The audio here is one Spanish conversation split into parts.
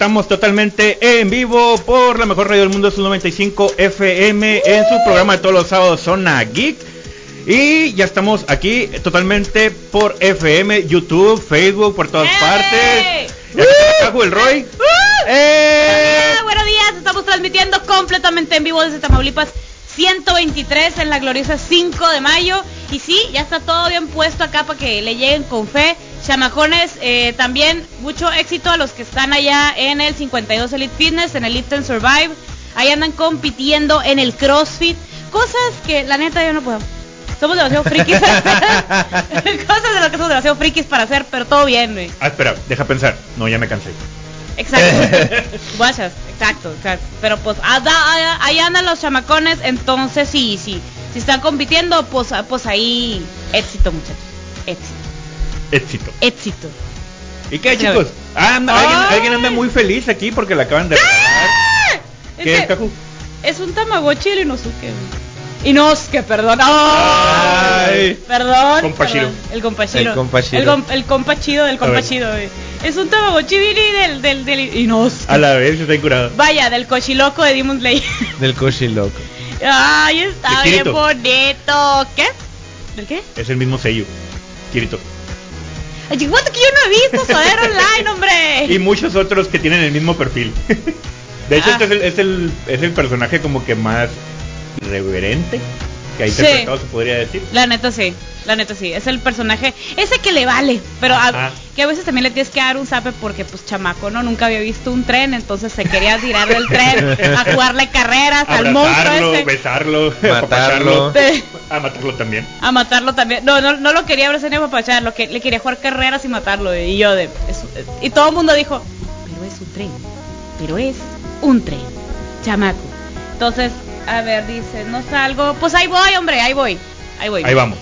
Estamos totalmente en vivo por la mejor radio del mundo, su 95 FM, en su programa de todos los sábados, Zona Geek. Y ya estamos aquí totalmente por FM, YouTube, Facebook, por todas ¡Eh! partes. Está Cajo, el Roy. ¡Eh! Ah, buenos días, estamos transmitiendo completamente en vivo desde Tamaulipas 123 en la gloriosa 5 de mayo. Y sí, ya está todo bien puesto acá para que le lleguen con fe. Chamacones, eh, también mucho éxito a los que están allá en el 52 Elite Fitness, en el and Survive. Ahí andan compitiendo en el CrossFit. Cosas que la neta yo no puedo. Somos demasiado frikis. Cosas de lo que somos demasiado frikis para hacer, pero todo bien, güey. Ah, espera, deja pensar. No, ya me cansé. Exacto. Guachas, exacto, exacto. Pero pues ada- ahí- ahí andan los chamacones, entonces sí, sí. Si están compitiendo, pues, ah, pues ahí éxito, muchachos. Éxito. Éxito. Éxito. ¿Y qué, chicos? Ah, anda- alguien, alguien anda muy feliz aquí porque la acaban de regalar. Es ¿Qué es, que Cajú? es un Tamagotchi el Inosuke. Inosuke, perdón. Ay. Perdón. Compachiro. perdón. El compachiro. El compachiro. El, com- el compachido del compachido, güey. Es un Tamagotchi Billy del, del, del Inosuke. A la vez está curado. Vaya, del cochiloco de Demon Slayer. Del Koshi loco. Ay, está bien bonito. ¿Qué? ¿Del qué? Es el mismo sello. Kirito. Ay, ¿cuánto que yo no he visto Soder Online, hombre? Y muchos otros que tienen el mismo perfil. De hecho, Ah. este es el, es, el, es el personaje como que más reverente que ha Sí. interpretado, se podría decir. La neta sí, la neta sí. Es el personaje, ese que le vale, pero a- que a veces también le tienes que dar un zape porque pues chamaco, ¿no? Nunca había visto un tren, entonces se quería tirar del tren a jugarle carreras al monstruo Abrazarlo, ese. besarlo, Matarlo. Sí. A matarlo también. A matarlo también. No, no, no lo quería abrazar ni apapachar, lo que le quería jugar carreras y matarlo. Y yo de. es- y todo el mundo dijo, pero es un tren. Pero es un tren. Chamaco. Entonces, a ver, dice, no salgo. Pues ahí voy, hombre, ahí voy. Ahí voy. Ahí vamos.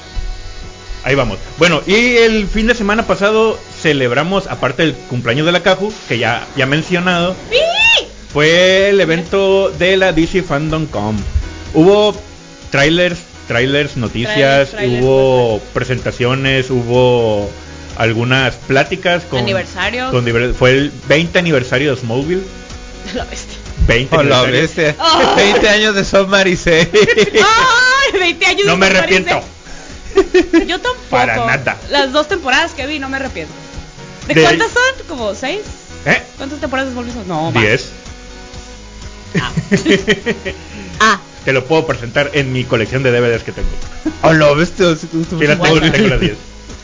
Ahí vamos. Bueno, y el fin de semana pasado celebramos, aparte del cumpleaños de la Caju, que ya, ya mencionado, ¡Sí! fue el evento de la DC Fandom Com. Hubo trailers, trailers, noticias, Trailers, trailers, hubo presentaciones, hubo algunas pláticas con Aniversarios. con fue el 20 aniversario de Smallville. La bestia. 20 Oh, la bestia. Oh. 20 años de Son Maricé. ¡Ay! 20 años No de me San arrepiento. Maricel. Yo tampoco. Para nada. Las dos temporadas que vi, no me arrepiento. ¿De, De- cuántas son? ¿Como seis? ¿Eh? ¿Cuántas temporadas son? No, más. 10. Ah. Ah. Te lo puedo presentar en mi colección de DVDs que tengo. Oh, la bestia. sí, las tengo, las 10.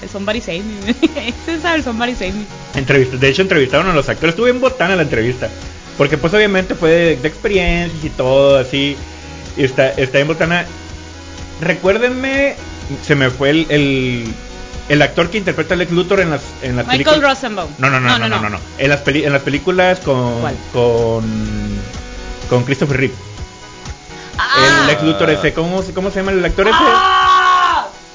El Somebody Save Me. Ese es el Somebody Save Me. Entrevista- De hecho, entrevistaron a los actores. Estuve en botana la entrevista. Porque pues obviamente fue de, de experiencias y todo así. Y está, está en botana. Recuérdenme, se me fue el, el, el actor que interpreta a Lex Luthor en las, en las Michael películas. Rosenbaum. No, no, no, no, no, no, no. En las, peli- en las películas con, ¿Cuál? con, con Christopher Reeve. Ah. El Lex Luthor ese, ¿cómo, se- ¿cómo se llama el actor ese? Ah.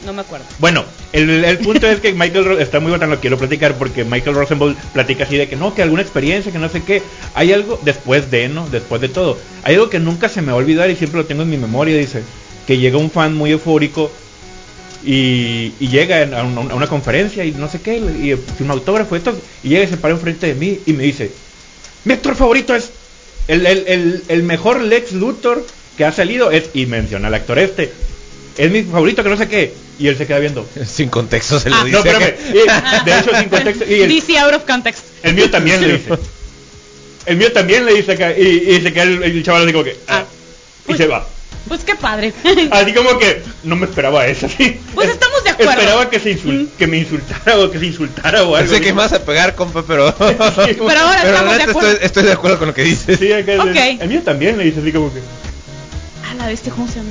No me acuerdo. Bueno, el, punto es que Michael está muy botano, lo quiero platicar porque Michael Rosenbaum platica así de que no, que alguna experiencia, que no sé qué. Hay algo después de, ¿no? Después de todo. Hay algo que nunca se me va a olvidar y siempre lo tengo en mi memoria, dice. Que llega un fan muy eufórico y, llega a una, conferencia y no sé qué, y firma autógrafo y, esto, y llega y se para enfrente de mí y me dice, mi actor favorito es el, el mejor Lex Luthor que ha salido, es, y menciona al actor este. Es mi favorito que no sé qué. Y él se queda viendo. Sin contexto se lo Ah, dice. No, espérame. Y, de hecho, sin contexto. Y el, DC out of context. el mío también le dice. El mío también le dice acá. Y, y se queda el, el chaval así como que. ah, Ah. y Pues- se va. Pues qué padre. Así como que no me esperaba eso. Así. Pues Es- estamos de acuerdo. Esperaba que, se insul- que me insultara o que se insultara o algo. Pensé que vas a pegar, compa, pero. Sí, Pero ahora pero estamos de acuerdo. estoy, estoy de acuerdo con lo que dices. Sí, acá el- Ok. el, mío también le dice así como que. Ah, la bestia, ¿cómo se llama?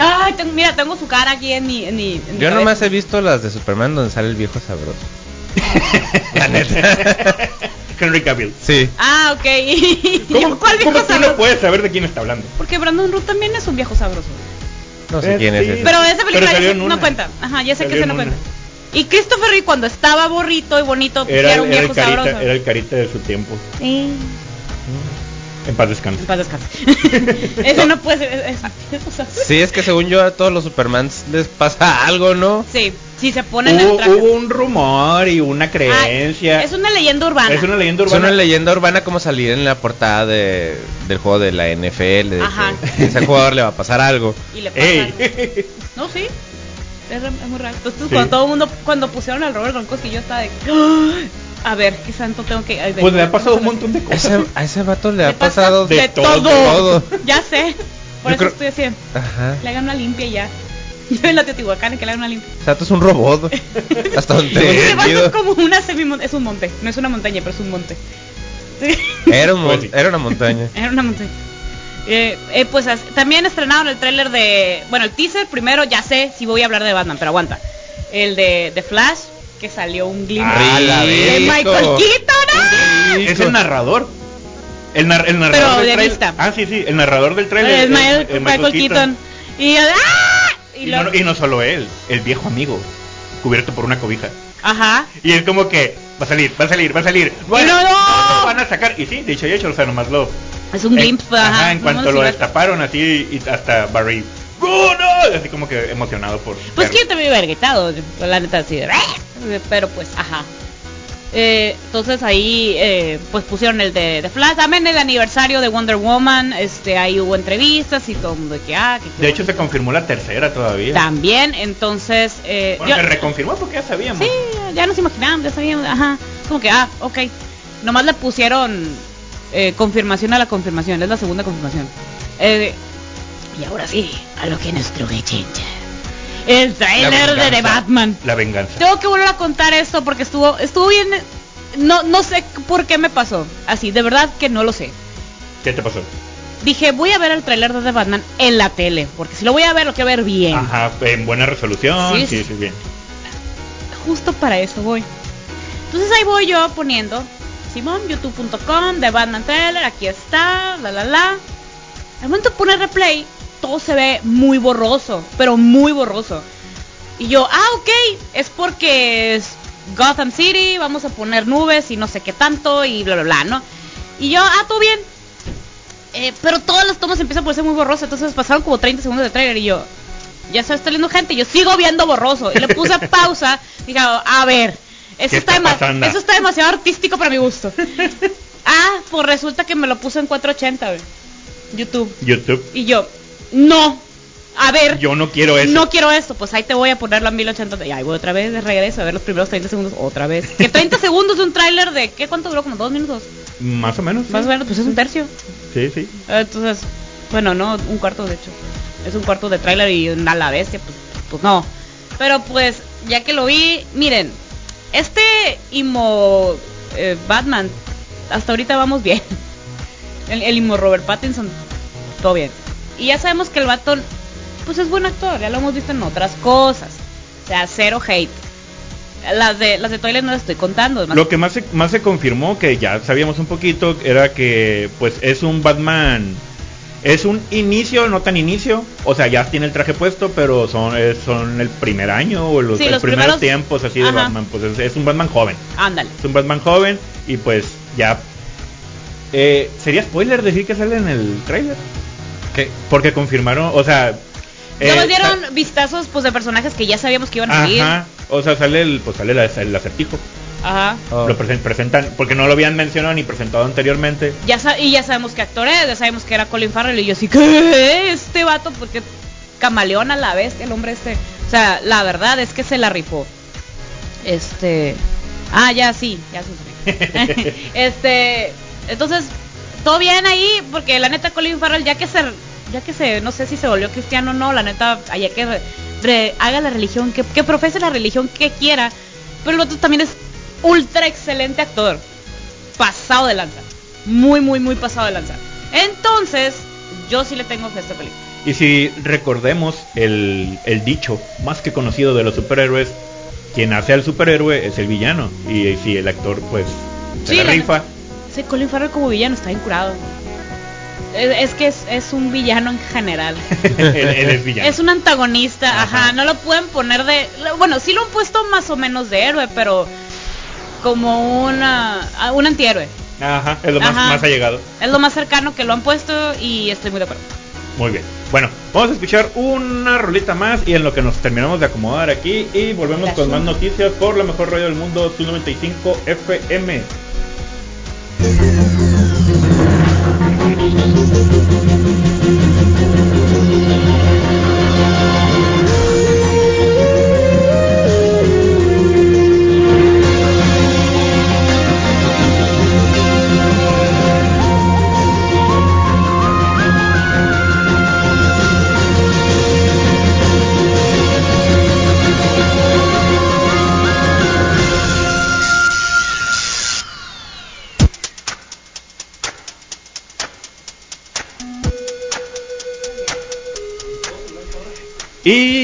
Ay, tengo- mira, tengo su cara aquí en mi. En mi en mi Yo nomás cabeza. he visto las de Superman donde sale el viejo sabroso. La neta. Henry Cavill. Sí. Ah, ok. ¿Y yo, ¿Cómo, ¿Cuál viejo cómo tú no puedes saber de quién está hablando? Porque Brandon Root también es un viejo sabroso. No sé Eh, quién es sí. ese. Pero esa película ya salió sé- en no una. cuenta. Ajá, ya sé que se no en cuenta. Y Christopher Reeve cuando estaba borrito y bonito, pues, Era, era un era viejo el carita, sabroso. era el carita de su tiempo. Sí. En paz descanse. En paz descanse. Eso no puede ser. es- es- o sea, Sí, es que según yo a todos los Supermans les pasa algo, ¿no? Sí, si se ponen el Hubo, traje. hubo un rumor y una Ah, creencia. es una leyenda urbana. Es una leyenda Es urbana. una leyenda urbana como salir en la portada de, del juego de la NFL, de Ajá. que ese jugador le va a pasar algo. Y le pasa algo. No, sí. Es, es muy raro. Entonces, Sí. cuando todo el mundo, cuando pusieron al Robert Gronkowski, yo estaba de. A ver, ¿qué santo tengo que.? ay, Pues le ha pasado un montón de cosas. ese, a ese vato le Le ha pasa pasado de, de todo. Ya sé. Por Yo eso creo- estoy haciendo. Ajá. Le hagan una limpia y ya. Yo en la Teotihuacán que le hagan una limpia. O sea, tú es un robot. Hasta donde Ese vato es como una semi Es un monte. No es una montaña, pero es un monte. Era, un mon- era una montaña. Era una montaña. Eh, eh, pues también estrenaron el tráiler de... Bueno, el teaser primero, ya sé si voy a hablar de Batman, pero aguanta. El de, de Flash, que salió un glimpse Ah, de. Michael Keaton. ¡ah! Es el narrador. El, nar- el narrador Pero del de vista. Ah, sí, sí, el narrador del trailer. Es es- Michael, Keaton. Y, ¡ah! y Y, lo- no, y no solo él, el viejo amigo, cubierto por una cobija. Ajá. Y es como que va a salir, va a salir, va a salir. Bueno, no, no. lo van a sacar. Y sí, dicho y hecho, o sea, nomás lo. Es un glimpse, en, ajá. ajá, en no cuanto lo iba- destaparon así y hasta Barry. Así como que emocionado por. Pues verlo. que yo también hubiera gritado, la neta así de... Pero pues, ajá. Eh, entonces ahí eh, pues pusieron el de, de Flash, también el aniversario de Wonder Woman, este ahí hubo entrevistas y todo el mundo de que ah, que De hecho, se confirmó la tercera todavía. también, entonces eh, Bueno, yo- se reconfirmó porque ya sabíamos. sí, ya nos imaginábamos, ya sabíamos, ajá, como que ah, ok, nomás le pusieron eh, confirmación a la confirmación, es la segunda confirmación. Y ahora sí, a lo que nos truje Chincha. El trailer de The. Batman. La venganza. Tengo que volver a contar esto porque estuvo estuvo bien no no sé por qué me pasó. Así, de verdad que no lo sé. ¿Qué te pasó? Dije, voy a ver el tráiler de The Batman en la tele, porque si lo voy a ver, lo quiero ver bien. Ajá, en buena resolución. Sí, Sí, sí. sí, bien. Justo para eso voy. Entonces ahí voy yo poniendo Simón, youtube.com, de Batman Trailer, aquí está, la la la. Al momento de poner replay, todo se ve muy borroso, pero muy borroso. Y yo, ah, ok, es porque es Gotham City, vamos a poner nubes y no sé qué tanto y bla, bla, bla, ¿no? Y yo, ah, todo bien. Eh, pero todas las tomas empiezan por ser muy borrosas, entonces pasaron como 30 segundos de trailer y yo, ya se está leyendo gente, y yo sigo viendo borroso. Y le puse pausa, dije, a ver, eso ¿Qué está, está dema- pasando? eso está demasiado artístico para mi gusto. ah, pues resulta que me lo puse en 480, güey. YouTube. YouTube. Y yo, no, a ver, Yo no quiero eso. no quiero esto, pues ahí te voy a ponerlo a 1080. Y ahí voy otra vez de regreso a ver los primeros 30 segundos otra vez. Que 30 segundos de un tráiler de, ¿qué cuánto duró? Como dos minutos. Más o menos. sí. Más o menos, pues es un tercio. Sí, sí. Entonces, bueno, no, un cuarto de hecho. Es un cuarto de tráiler y a la bestia, pues, pues no. Pero pues, ya que lo vi, miren, este Imo eh, Batman, hasta ahorita vamos bien. El, el Imo Robert Pattinson, todo bien. Y ya sabemos que el vato, pues es buen actor, ya lo hemos visto en otras cosas. O sea, cero hate. Las de las de Toilet no las estoy contando. además- Lo que más se, más se confirmó, que ya sabíamos un poquito, era que pues es un Batman, es un inicio, no tan inicio, o sea, ya tiene el traje puesto, pero son, es- son el primer año o los, Sí, los los primeros, primeros- tiempos así de. Batman, pues es, es un Batman joven, Ándale. es un Batman joven y pues ya... Eh, ¿Sería spoiler decir que sale en el trailer? ¿Qué? Porque confirmaron, o sea... Ya eh, nos dieron vistazos pues de personajes que ya sabíamos que iban a salir. Ajá, o sea, sale el, pues sale la- el acertijo. Ajá. Oh. Lo presen- presentan, porque no lo habían mencionado ni presentado anteriormente. Ya y ya sabemos qué actor es, ya sabemos que era Colin Farrell y yo así, ¿qué? Este vato, porque camaleón a la vez, el hombre este. O sea, la verdad es que se la rifó. Este. Ah, ya sí, ya sí. este. Entonces, todo bien ahí, porque la neta Colin Farrell, ya que se. Ya que se, no sé si se volvió cristiano o no, la neta, allá que re- re- haga la religión, que, que profese la religión que quiera. Pero el vato también es ultra excelente actor pasado de lanza. Muy, muy, muy pasado de lanza. Entonces, yo sí le tengo fe a esta película. Y si recordemos el, el dicho más que conocido de los superhéroes, quien hace al superhéroe es el villano. Y si el actor pues se Sí, la la rifa, Sí, Colin Farrell como villano está bien curado. Es, es que es, es un villano en general. él, él es villano. Es un antagonista, ajá. Ajá. No lo pueden poner de. Bueno, sí lo han puesto más o menos de héroe, pero como una, un antihéroe. Ajá, es lo más, Ajá. más allegado. Es lo más cercano que lo han puesto y estoy muy de acuerdo. Muy bien. Bueno, vamos a escuchar una rolita más y en lo que nos terminamos de acomodar aquí y volvemos con más noticias por la mejor radio del mundo, Su 95 FM. Thank you.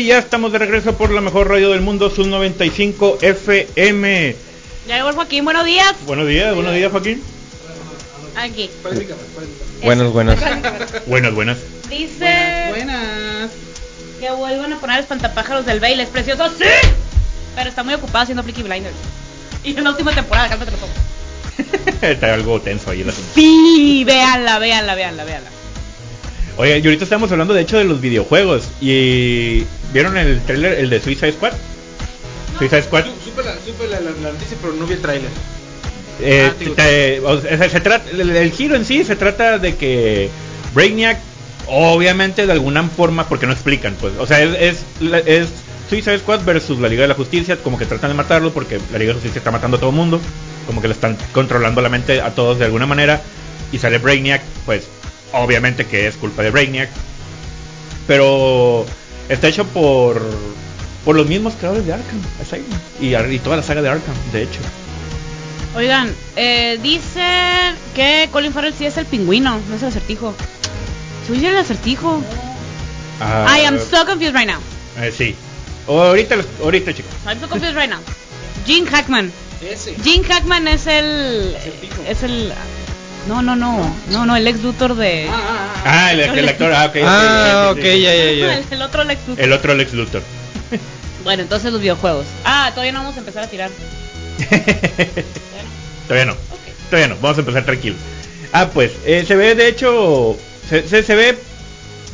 Ya estamos de regreso por la mejor radio del mundo, Sub 95 FM. Ya llegó Joaquín, buenos días. Buenos días, buenos días Joaquín. Aquí. Buenos, buenos. Buenas, buenas. Dice Buenas. que vuelvan a poner espantapájaros del Baile, es precioso, sí. Pero está muy ocupado haciendo Flicky Blinders. Y en la última temporada, cálmate los ojos. Está algo tenso ahí el asunto. Sí, véanla, véanla, véanla, véanla. Oye, y ahorita estamos hablando de hecho de los videojuegos. Y ¿vieron el trailer, el de Suicide Squad? Suicide Squad. Su- Supe la, supe la, la- la noticia, pero no vi el tráiler. Eh, Ah, te- o sea, se trata, el, el giro en sí se trata de que Brainiac, obviamente de alguna forma, porque no explican, pues, o sea, es, es, es Suicide Squad versus la Liga de la Justicia, como que tratan de matarlo porque la Liga de la Justicia está matando a todo el mundo, como que le están controlando la mente a todos de alguna manera, y sale Brainiac, pues, obviamente que es culpa de Brainiac, pero está hecho por por los mismos creadores de Arkham Asylum y, y toda la saga de Arkham, de hecho. Oigan, eh, dice que Colin Farrell sí es el pingüino, no es el acertijo. Soy el acertijo. Ah, I am so confused right now. eh, sí. Ahorita, los- ahorita chicos. I'm so confused right now. Gene Hackman. Ese. Gene Hackman es el. Acertijo. Es el. No, no, no. No, no, el ex Luthor de. Ah, el, el actor. Ah, ok. Ah, ok, ya, ya, ya. El, otro Lex Luthor. El otro Lex Luthor. Bueno, entonces los videojuegos. Ah, todavía no vamos a empezar a tirar. Todavía no. Ok. Todavía no. Vamos a empezar tranquilos. Ah, pues, eh, se ve de hecho. Se, se, se ve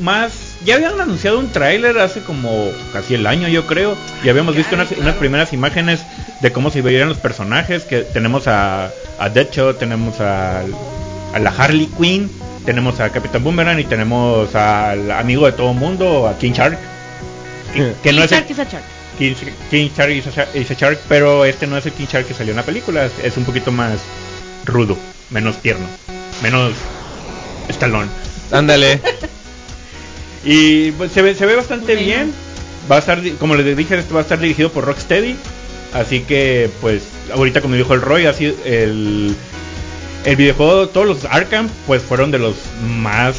más. Ya habían anunciado un tráiler hace como casi el año, yo creo. Y habíamos visto unas, unas primeras imágenes de cómo se veían los personajes. Que tenemos a, a Deadshot, tenemos a, a la Harley Quinn, tenemos a Capitán Boomerang y tenemos al amigo de todo mundo, a King Shark. Que, que no King es el- Shark is a Shark. King, King Shark is a, Shark- is a Shark, pero este no es el King Shark que salió en la película, es, un poquito más rudo, menos tierno, menos estalón. Ándale. Y pues se ve, se ve bastante bien. Va a estar, como les dije, esto va a estar dirigido por Rocksteady. Así que, pues, ahorita como dijo el Roy, así el, el videojuego, todos los Arkham, pues fueron de los más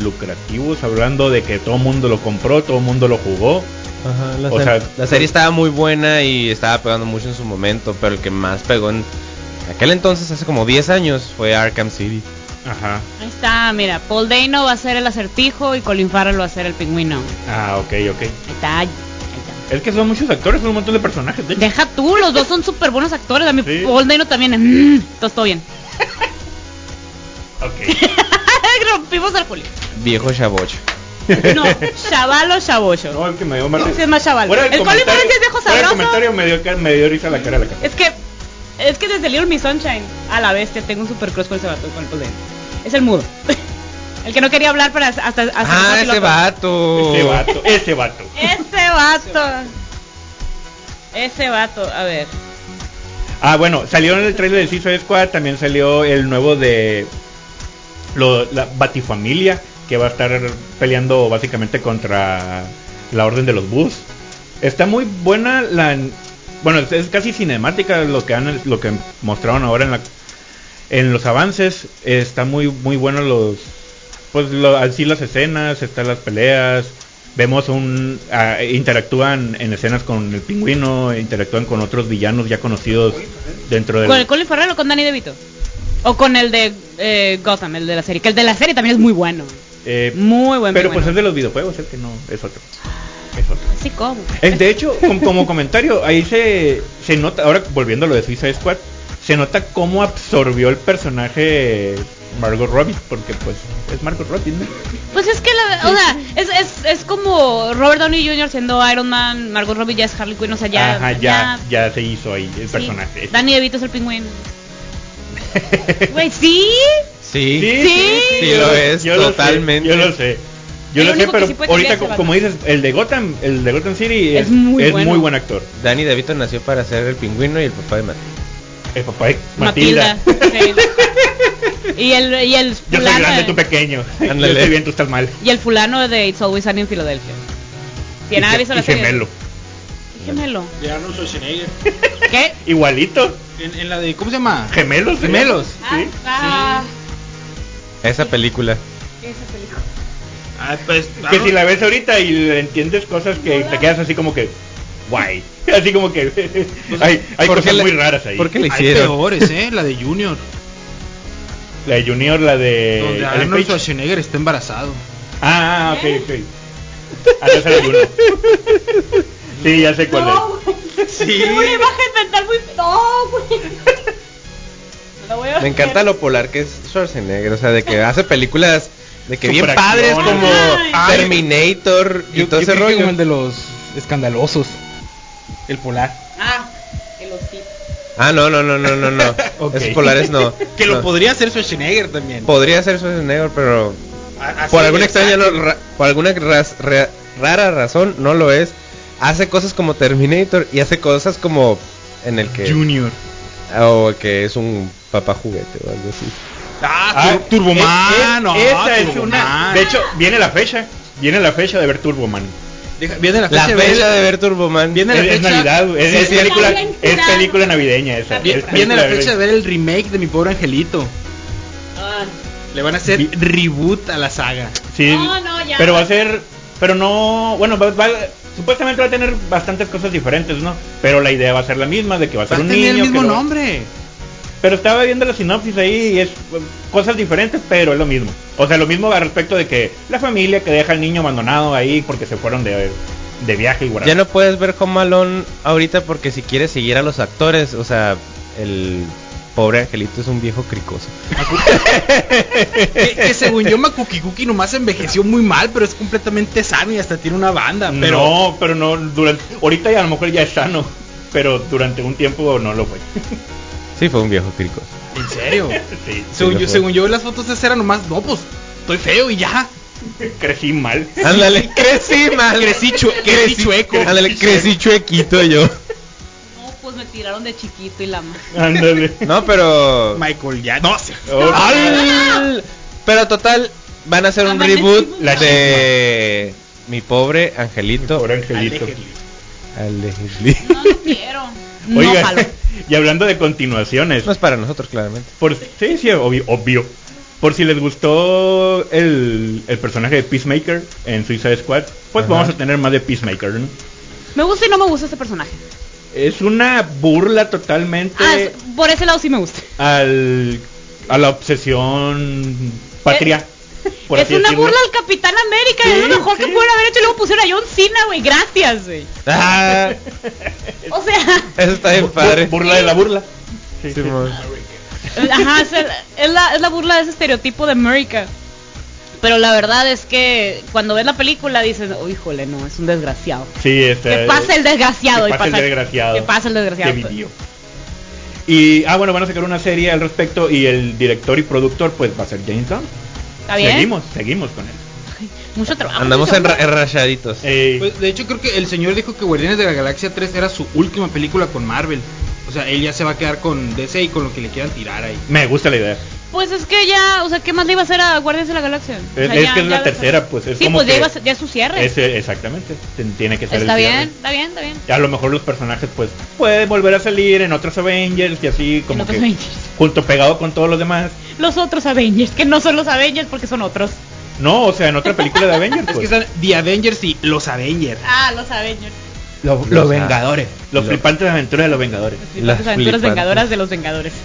lucrativos, hablando de que todo el mundo lo compró, todo el mundo lo jugó. Ajá, la, O se- sea, la serie estaba muy buena y estaba pegando mucho en su momento, pero el que más pegó en aquel entonces, hace como 10 años, fue Arkham City. Ajá. Ahí está, mira. Paul Dano va a ser el acertijo y Colin Farrell va a ser el pingüino. Ah, ok, ok. Ahí está. Ahí está. Es que son muchos actores, son un montón de personajes. De. Deja tú, los dos son súper buenos actores. A mí Sí. Paul Dano también. Mm, todo bien. Ok. Rompimos el Julio. Viejo chavocho. No, chavalo, chavocho. No, es que me dio más Ese es más chaval. Fuera del El Colin Farrell sí es viejo fuera del sabroso. comentario me dio, me dio risa la cara de la cara. Es que, es que desde Little Miss Sunshine a la bestia tengo un super cross con ese vato, con el Dano. Es el mudo. el que no quería hablar para hasta, hasta Ah, ese vato. Ese vato, ese vato. Ese vato. Ese vato, a ver. Ah, bueno, salió en el trailer de Suicide Squad, también salió el nuevo de la Batifamilia, que va a estar peleando básicamente contra la Orden de los Bus. Está muy buena la bueno, es, es casi cinemática lo que han lo que mostraron ahora en la en los avances, está muy muy bueno los pues lo- así las escenas, están las peleas, vemos un ah, interactúan en escenas con el pingüino, interactúan con otros villanos ya conocidos dentro del ¿Con el Colin Farrell o con Danny DeVito? O con el de eh, Gotham, el de la serie. Que el de la serie también es muy bueno. Eh, Muy buen pero pues es de los videojuegos, el que no es otro. Es otro. Así como. Eh, De hecho, como, como comentario, ahí se, se nota, ahora volviendo a lo de Suicide Squad, se nota cómo absorbió el personaje Margot Robbie, porque pues es Margot Robbie, ¿no? Pues es que la, o sea, es, es, es como Robert Downey Jr. siendo Iron Man, Margot Robbie ya es Harley Quinn, o sea, ya. Ajá, ya, ya se hizo ahí el sí. personaje. Danny DeVito es el pingüino. Güey, sí. Sí. Sí. Sí yo lo es, yo lo sé, totalmente. yo lo sé. Yo El lo sé, pero sí ahorita, como dices, el de Gotham, el de Gotham City es, Es muy es bueno. muy buen actor. Danny DeVito nació para ser el pingüino y el papá de Matilda. El papá de Matilda. Matilda. sí. Y el, y el Yo soy fulano. grande, tú pequeño. Yo Ándale. estoy bien, tú estás mal. y el fulano de It's Always Sunny en Filadelfia. Si Y nadie ha ge- visto y la serie. gemelo. ¿Qué gemelo? De Arnold Schwarzenegger. ¿Qué? Igualito. En, en la de, ¿cómo se llama? Gemelos. Gemelos. Sí. Ah, Esa película. esa película. Ah, pues, Que si la ves ahorita y entiendes cosas que te quedas así como que guay. Así como que hay, hay ¿Por qué cosas muy raras ahí. ¿Por qué le Hay hicieron? peores, ¿eh? La de Junior. La de Junior, la de donde Arnold. Schwarzenegger está embarazado. Ah, ah, ok, ok. Ah, no, esa era Junior. Sí, ya sé cuál No. Sí. Tengo una imagen mental muy. No, güey. La voy a Me encanta lo polar que es Schwarzenegger, o sea, de que hace películas de que bien padres como. Terminator y todo ese rollo. como el de los escandalosos. El polar. Ah, el osito. Ah, no, no, no, no, no, no. Ok. Esos polares no. Que lo No. podría hacer Schwarzenegger también. Podría ser Schwarzenegger, pero así por alguna extraña no- ra- por alguna ras- ra- rara razón no lo es. Hace cosas como Terminator y hace cosas como en el que Junior. o que es un papá juguete o algo así. Ah, Ah, Tur- Turboman. es- es- no, esa es una. De hecho, viene la fecha. Viene la fecha de ver Turboman. Deja- viene la La fecha, de ver- fecha de ver Turboman. Viene Es, la es fecha- Navidad, es, Sí, es película, es película navideña esa. Bien, es. Viene la fecha de ver el remake de mi pobre angelito. Ah, Le van a hacer Vi- reboot a la saga. Sí, No, no, ya. pero va a ser, pero no, bueno, va, va- supuestamente va a tener bastantes cosas diferentes, ¿no? Pero la idea va a ser la misma, de que va a Va ser a un tener niño. el mismo que lo- nombre. Pero estaba viendo la sinopsis ahí y es eh, cosas diferentes, pero es lo mismo. O sea, lo mismo al respecto de que la familia que deja al niño abandonado ahí porque se fueron de, de viaje y guardar. Ya no puedes ver Home Alone ahorita porque si quieres seguir a los actores, o sea, el pobre angelito es un viejo cricoso. que, que según yo Makuki Cookie nomás envejeció muy mal, pero es completamente sano y hasta tiene una banda. Pero No, pero no, durante, ahorita ya a lo mejor ya es sano, pero durante un tiempo no lo fue. Sí, fue un viejo cricoso. en serio. sí, según, yo, según yo las fotos de ese era nomás, no, pues estoy feo y ya. crecí mal. Ándale, crecí mal. Crecí, chue- crecí chueco. Ándale, crecí chuequito yo. no, pues me tiraron de chiquito y la ma- Ándale. No, pero Michael ya, no sé. Oh, Pero total, van a hacer un Amanecimos reboot La de mi pobre angelito. Pobre angelito. No, no quiero. No Oiga, jalo. y hablando de continuaciones, No es para nosotros, claramente. por, sí, sí, obvio, obvio. Por si les gustó el, el personaje de Peacemaker en Suicide Squad, pues Ajá. vamos a tener más de Peacemaker, ¿no? Me gusta y no me gusta este personaje. Es una burla totalmente Ah, por ese lado sí me gusta. al, a la obsesión patria. Por es una decirlo. burla al Capitán América. Sí, es lo mejor que sí. pudieron haber hecho. Y luego pusieron a John Cena, güey. Gracias, güey. Ah, O sea, eso está bien padre. burla de la burla. Sí, sí. Simón. ajá, es, el- es la, es la burla de ese estereotipo de América. Pero la verdad es que cuando ves la película dices, oh, híjole, no, es un desgraciado. Sí, este, Que pasa el desgraciado. que y pasa el desgraciado. Que pasa el desgraciado. que. Y, ah, bueno, van a sacar una serie al respecto y el director y productor pues va a ser James Gunn. ¿Está bien? Seguimos, seguimos con él. Mucho trabajo. Andamos mucho trabajo. enrachaditos. Eh, Pues, de hecho creo que el señor dijo que Guardianes de la Galaxia 3 era su última película con Marvel. O sea, él ya se va a quedar con DC y con lo que le quieran tirar ahí. me gusta la idea. Pues es que ya, o sea, ¿qué más le iba a hacer a Guardianes de la Galaxia? O Es, sea, es ya- que es la tercera, pues es Sí, como pues ya, iba a ser- ya es su cierre. es, exactamente, tiene que ser Está el bien, cierre. está bien, está bien. A lo mejor los personajes pues pueden volver a salir en otros Avengers y así como otros que Avengers. junto pegado con todos los demás. Los otros Avengers, que no son los Avengers porque son otros. No, o sea, en otra película de Avengers. Es que pues. están The Avengers y los Avengers. Ah, los Avengers. Los, los Vengadores. Los Lo- flipantes aventuras de los Vengadores. Las Las aventuras flipantes. vengadoras de los Vengadores.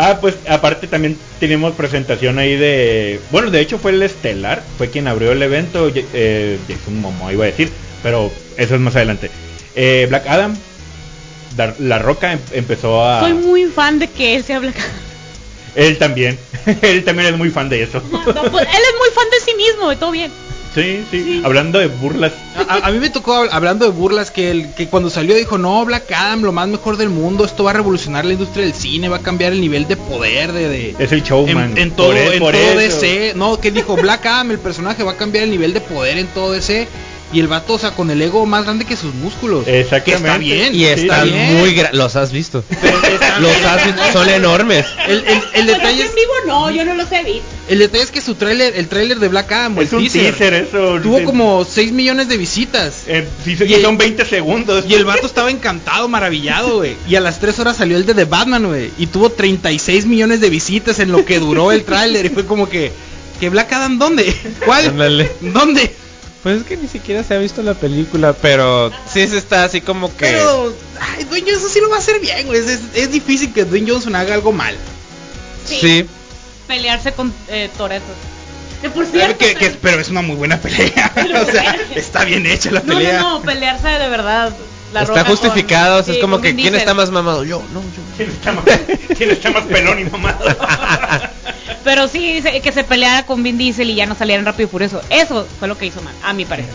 Ah, pues aparte también tenemos presentación ahí de... Bueno, de hecho fue el Estelar, fue quien abrió el evento, eh, Jason Momoa iba a decir, pero eso es más adelante. Eh, Black Adam, La Roca em- empezó a... Soy muy fan de que él sea Black Adam. Él también, él también es muy fan de eso. No, pues, él es muy fan de sí mismo, y todo bien. Sí, sí, Sí. hablando de burlas. A, a- mí me tocó hab- hablando de burlas que, el, que cuando salió dijo, no, Black Adam, lo más mejor del mundo, esto va a revolucionar la industria del cine, va a cambiar el nivel de poder de... de- Es el showman. en, en todo, Por e- en por todo. DC. No, que dijo Black Adam, el personaje va a cambiar el nivel de poder en todo DC. Y el vato, o sea, con el ego más grande que sus músculos. Exactamente. Que está bien. Y Sí, están bien. muy gra- los has visto. Los has visto, son enormes. El, el- el detalle es, en vivo no, yo no los he visto. el detalle es que su tráiler, el tráiler de Black Adam, Es el un teaser, eso. tuvo como 6 millones de visitas. Eh, sí, sí, Y son 20 segundos. Y el vato estaba encantado, maravillado, güey. Y a las 3 horas salió el de The Batman, güey. Y tuvo 36 millones de visitas en lo que duró el tráiler. Y fue como que, ¿que Black Adam dónde? ¿Cuál? Ándale. ¿Dónde? Pues es que ni siquiera se ha visto la película, pero sí se está así como que... Pero, ay, Dwayne Johnson sí lo va a hacer bien, güey. Es, es- es difícil que Dwayne Johnson haga algo mal. Sí. Pelearse con eh, Toretto. Que por Pero, cierto. que, que- pero es una muy buena pelea. o sea, está bien hecha la no, pelea. no, no, pelearse de verdad. La está con- justificado, o sea, sí, es como que ¿quién está más mamado? Yo, no, yo. ¿Quién está más, quién está más pelón y mamado? Pero sí, dice que se peleara con Vin Diesel y ya no salieran rápido y furioso. Eso fue lo que hizo mal, a mi parecer.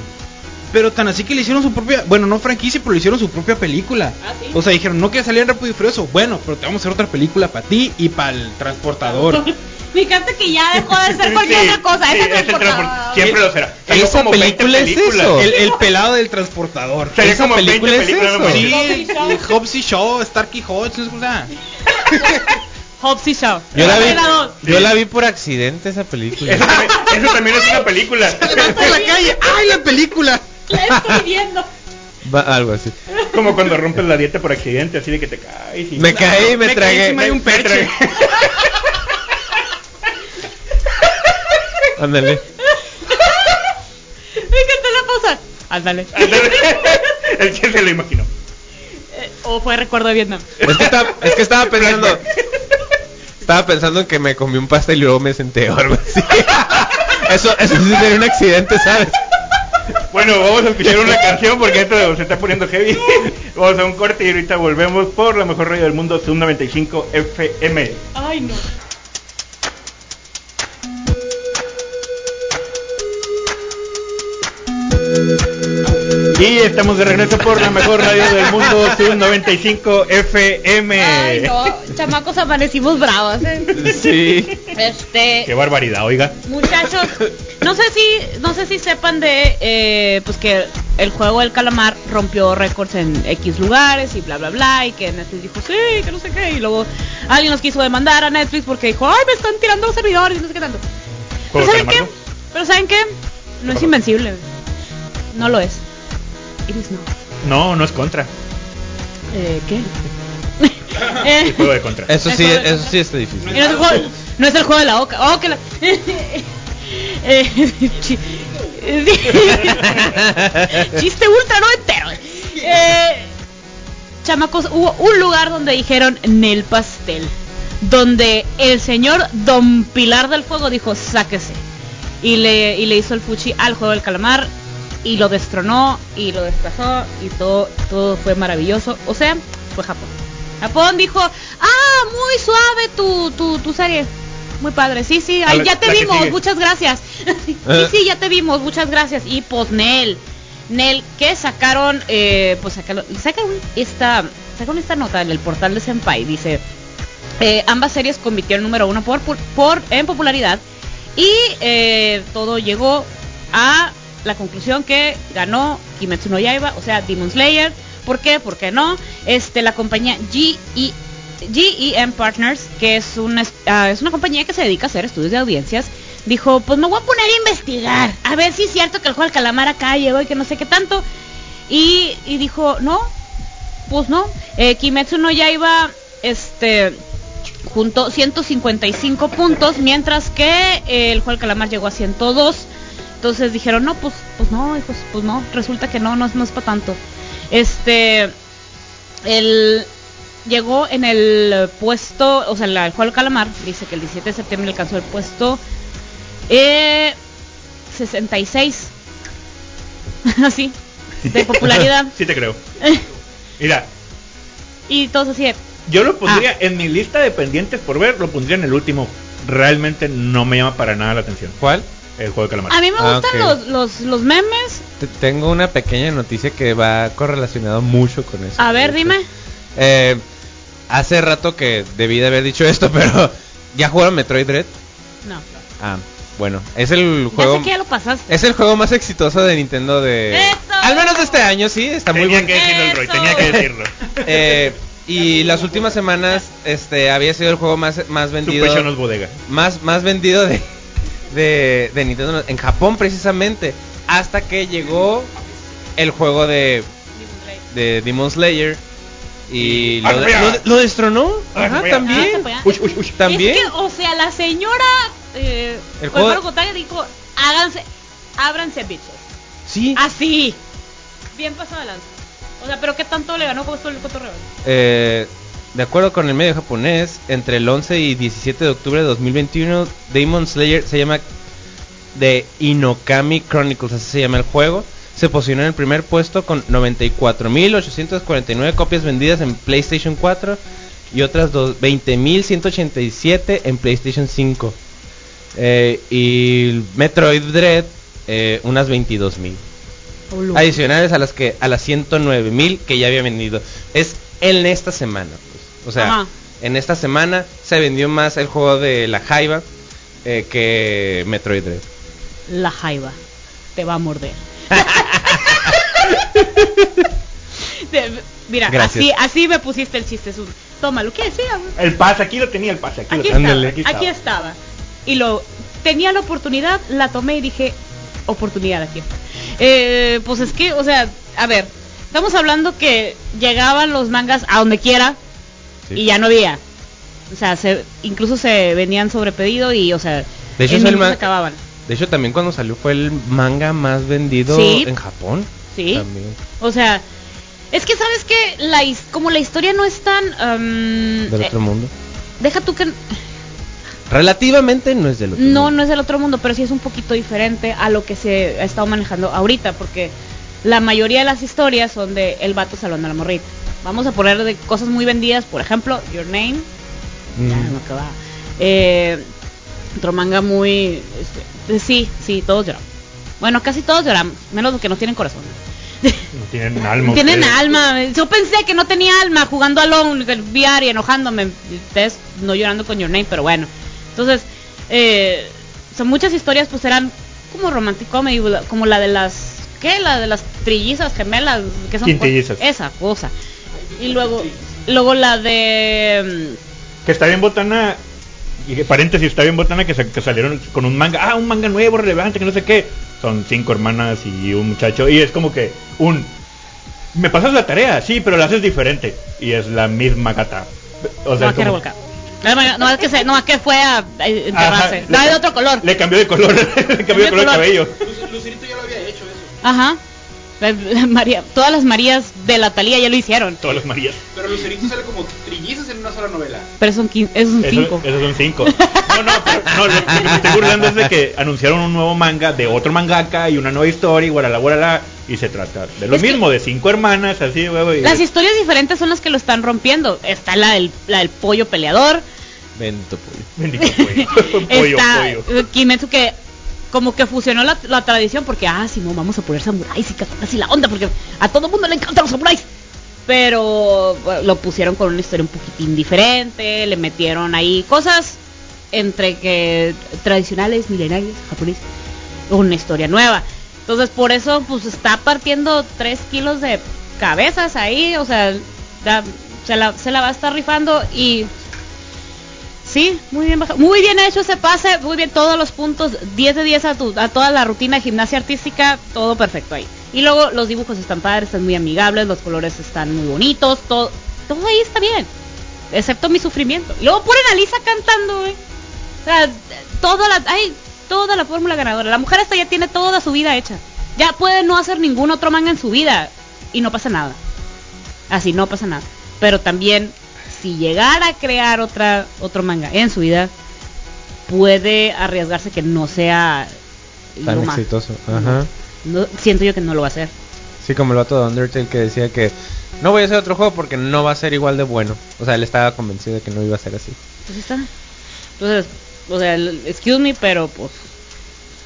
Pero tan así que le hicieron su propia, bueno, no franquicia, pero le hicieron su propia película. Ah, ¿sí? O sea, dijeron, no que salían rápido y furioso. Bueno, pero te vamos a hacer otra película para ti y para el transportador. Fíjate que ya dejó de ser cualquier Sí, otra cosa. sí, ese es el transportador. transport- Siempre lo será. Salió Esa como 20 película es películas. eso. el, el pelado del transportador. Salió ¿Esa como 20 película es películas. eso? no Sí. Hobbs y Shaw. Starkey Hodge, no sé cómo se llama. Hobbs y Shaw. Yo la vi, yo la vi por accidente esa película. Eso también, eso también es una película. Levanta en la calle, ¡ay, la película! La estoy viendo. Va- algo así. Como cuando rompes la dieta por accidente, así de que te caes. y- Me caí y me Me caí tragué. encima de un Me- me tragué. Ándale. Me encantó la pausa. Ándale. El que se lo imaginó. Eh, o fue recuerdo de Vietnam. Es que, estaba, es que estaba pensando. Estaba pensando en que me comí un pastel y luego me senté o algo así. Eso, eso sí sería un accidente, ¿sabes? Bueno, vamos a escuchar una canción porque esto se está poniendo heavy. Vamos a un corte y ahorita volvemos por la mejor radio del mundo, Zoom 95 FM. Ay, no. Y estamos de regreso por la mejor radio del mundo, Zoom 95 FM. Ay, no. Chamacos, amanecimos bravos. ¿eh? Sí. Este. Qué barbaridad, oiga. Muchachos, no sé si no sé si sepan de eh, pues que el juego del calamar rompió récords en X lugares y bla bla bla y que Netflix dijo sí, que no sé qué y luego alguien nos quiso demandar a Netflix porque dijo ay me están tirando los servidores y no sé qué tanto. Pero ¿Juego saben qué, pero saben qué, no es invencible, no lo es. No, no es contra. Eh, ¿Qué? El juego de contra. Eso sí, Eso- eso sí está difícil. no, es el juego, no es el juego de la oca. Oh, que la... Eh, chi- Chiste ultra no entero. Eh, chamacos, hubo un lugar donde dijeron Nel Pastel. Donde el señor Don Pilar del Fuego dijo, sáquese. Y le, y le hizo el fuchi al juego del calamar. Y lo destronó y lo desplazó. Y todo, todo fue maravilloso. O sea, fue Japón. Japón dijo, ah, muy suave tu, tu, tu serie. Muy padre, sí, sí, ahí ya te vimos, muchas gracias. sí, Eh. sí, ya te vimos, muchas gracias. Y pues Nel, Nel, que sacaron, eh, pues sacaron, sacaron esta, sacaron esta nota en el portal de Senpai, dice, eh, ambas series convirtieron número uno por, por, por- en popularidad y eh, todo llegó a la conclusión que ganó Kimetsu no Yaiba, o sea, Demon Slayer. ¿Por qué? ¿Por qué no? Este, la compañía GE, GEM Partners, que es una, ah, es una compañía que se dedica a hacer estudios de audiencias, dijo, pues me voy a poner a investigar, a ver si es cierto que el juego del calamar acá llegó y que no sé qué tanto. Y, y dijo, no, pues no, eh, Kimetsu no Yaiba, este, junto 155 puntos, mientras que eh, el juego del calamar llegó a 102. Entonces dijeron, no, pues, pues no, hijos, pues no, resulta que no, no, es- no es para tanto. Este, el, llegó en el puesto, o sea, la- el juego del calamar, dice que el 17 de septiembre alcanzó el puesto eh, 66. Así, de popularidad. sí te creo. Mira, y todos así de, yo lo pondría Ah. en mi lista de pendientes por ver, lo pondría en el último. Realmente no me llama para nada la atención. ¿Cuál? El juego de calamar. A mí me Ah, gustan ok. los, los, los memes. Te- Tengo una pequeña noticia que va correlacionado mucho con eso. A ver, dime. Eh, hace rato que debí de haber dicho esto, pero ¿ya jugaron Metroid Dread? No. Ah, bueno, es el Ya juego sé que ya lo pasaste. es el juego más exitoso de Nintendo de ¡Eso! al menos de este año, sí, está muy tenía bueno. que decirlo el Roy, tenía que decirlo. Eh, y las últimas semanas este había sido el juego más más Su vendido pecho no es bodega. más, más vendido de, de, de Nintendo en Japón precisamente. Hasta que llegó el juego de, de Demon Slayer. Y Ah, lo, de- lo, lo destronó. Ah, Ajá, también. Ah, vea. Uy, uy, uy. También. Es que, o sea, la señora eh, El juego- Kotage dijo, háganse, ábranse bichos. Sí. Así. Bien pasado lanza. O sea, pero ¿qué tanto le ganó con el cotorreo? Eh, de acuerdo con el medio japonés, entre el 11 y 17 de octubre de 2021, Demon Slayer se llama The Inokami Chronicles, así se llama el juego. Se posicionó en el primer puesto con 94.849 copias vendidas en PlayStation 4 y otras dos- 20.187 en PlayStation 5. Eh, y Metroid Dread, eh, unas 22.000 adicionales a las que a las 109 mil que ya había vendido es en esta semana. O sea Ajá. en esta semana se vendió más el juego de la Jaiba eh, que Metroid Dread La jaiba te va a morder. De- Mira, Gracias. así, así me pusiste el chiste. Es un, tómalo, ¿qué decía? El pase, aquí lo tenía el pase. Aquí, Aquí lo estaba, tenía. Ándale. aquí estaba. Y lo tenía la oportunidad, la tomé y dije, oportunidad aquí. Eh, pues es que, o sea, a ver, estamos hablando que llegaban los mangas a donde quiera Sí. y ya no había. O sea, se, incluso se venían sobre pedido y, o sea, De hecho, en el se acababan. de hecho también cuando salió fue el manga más vendido Sí. en Japón Sí. También. O sea, es que sabes que la como la historia no es tan am, del eh, otro mundo deja tú que relativamente no es del otro no mundo no es del otro mundo, pero sí es un poquito diferente a lo que se ha estado manejando ahorita, porque la mayoría de las historias son de el vato salvando a la morrita. Vamos a poner de cosas muy vendidas, por ejemplo, Your Name, ya Mm. no acababa. Eh, otro manga muy este, eh, sí, sí, todos lloramos. Bueno, casi todos lloramos, menos los que no tienen corazón. No tienen alma. Tienen ustedes. alma. Yo pensé que no tenía alma jugando a LOL, el VR y enojándome. Ustedes no llorando con Your Name, pero bueno. Entonces, eh, son muchas historias, pues eran como romantic comedy, como la de las. ¿Qué? La de las trillizas gemelas. que son Quintillizas. Esa cosa. Y luego, luego la de. Que está bien botana. Y paréntesis, está bien botana que, sa- que salieron con un manga. Ah, un manga nuevo, relevante, que no sé qué. Son cinco hermanas y un muchacho. Y es como que un. Me pasas la tarea, sí, pero la haces diferente. Y es la misma gata. O no, sea, es que como- revolcado. No, no, no, es que se, no, es que fue a, enterrarse. Ajá, no, le- de otro color. Le cambió de color, le cambió de color el cabello. Lucerito ya lo había hecho eso. Ajá. La- la María, todas las Marías de la Talía ya lo hicieron. Todas las Marías. Pero Lucerito sale como trillizas en una sola novela. Pero son quin- esos son Eso- cinco. Esos son cinco. No, no, pero, no, lo, lo que me estoy burlando es de que anunciaron un nuevo manga de otro mangaka y una nueva historia y guarala, guarala, y se trata de lo Es mismo, de cinco hermanas, así, huevo, y Las historias diferentes son las que lo están rompiendo. Está la del, la del pollo peleador. Bendito pollo. Bendito pollo. pollo, está pollo. Kimetsu que como que fusionó la, tradición porque, ah, sí, no, vamos a poner samuráis y katanas y la onda porque a todo mundo le encantan los samuráis. Pero lo pusieron con una historia un poquitín diferente, le metieron ahí cosas entre que tradicionales, milenarias, japoneses, una historia nueva. Entonces por eso pues está partiendo 3 kilos de cabezas ahí, o sea, se, la, se la va a estar rifando y sí, muy bien baja- muy bien hecho ese pase, muy bien todos los puntos, 10 de 10 a, tu- a toda la rutina de gimnasia artística, todo perfecto ahí. Y luego los dibujos están padres, están muy amigables, los colores están muy bonitos, todo, todo ahí está bien, excepto mi sufrimiento. Y luego ponen a Lisa cantando, güey. O sea, toda la, hay toda la fórmula ganadora. La mujer esta ya tiene toda su vida hecha. Ya puede no hacer ningún otro manga en su vida y no pasa nada. Así no pasa nada. Pero también si llegara a crear otra otro manga en su vida, puede arriesgarse que no sea Tan lo más. exitoso. Ajá. No- siento yo que no lo va a hacer. Sí, como el vato de Undertale que decía que no voy a hacer otro juego porque no va a ser igual de bueno. O sea, él estaba convencido de que no iba a ser así. Pues está. Entonces, o sea, excuse me, pero pues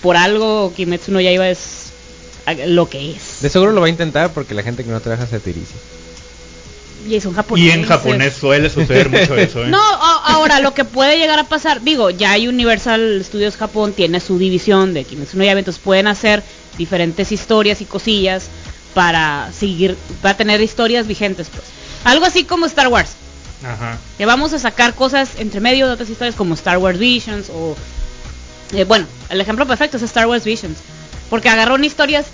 por algo Kimetsu no Yaiba es a- lo que es. De seguro lo va a intentar porque la gente que no trabaja se tiriza. Y son japoneses. Y en japonés suele suceder mucho eso, ¿eh? No, ahora lo que puede llegar a pasar, digo, ya hay Universal Studios Japón, tiene su división de Kimetsu no Yaiba, entonces pueden hacer diferentes historias y cosillas para seguir, para tener historias vigentes, pues. Algo así como Star Wars, Ajá. que vamos a sacar cosas entre medio de otras historias como Star Wars Visions o eh, bueno, el ejemplo perfecto es Star Wars Visions, porque agarraron historias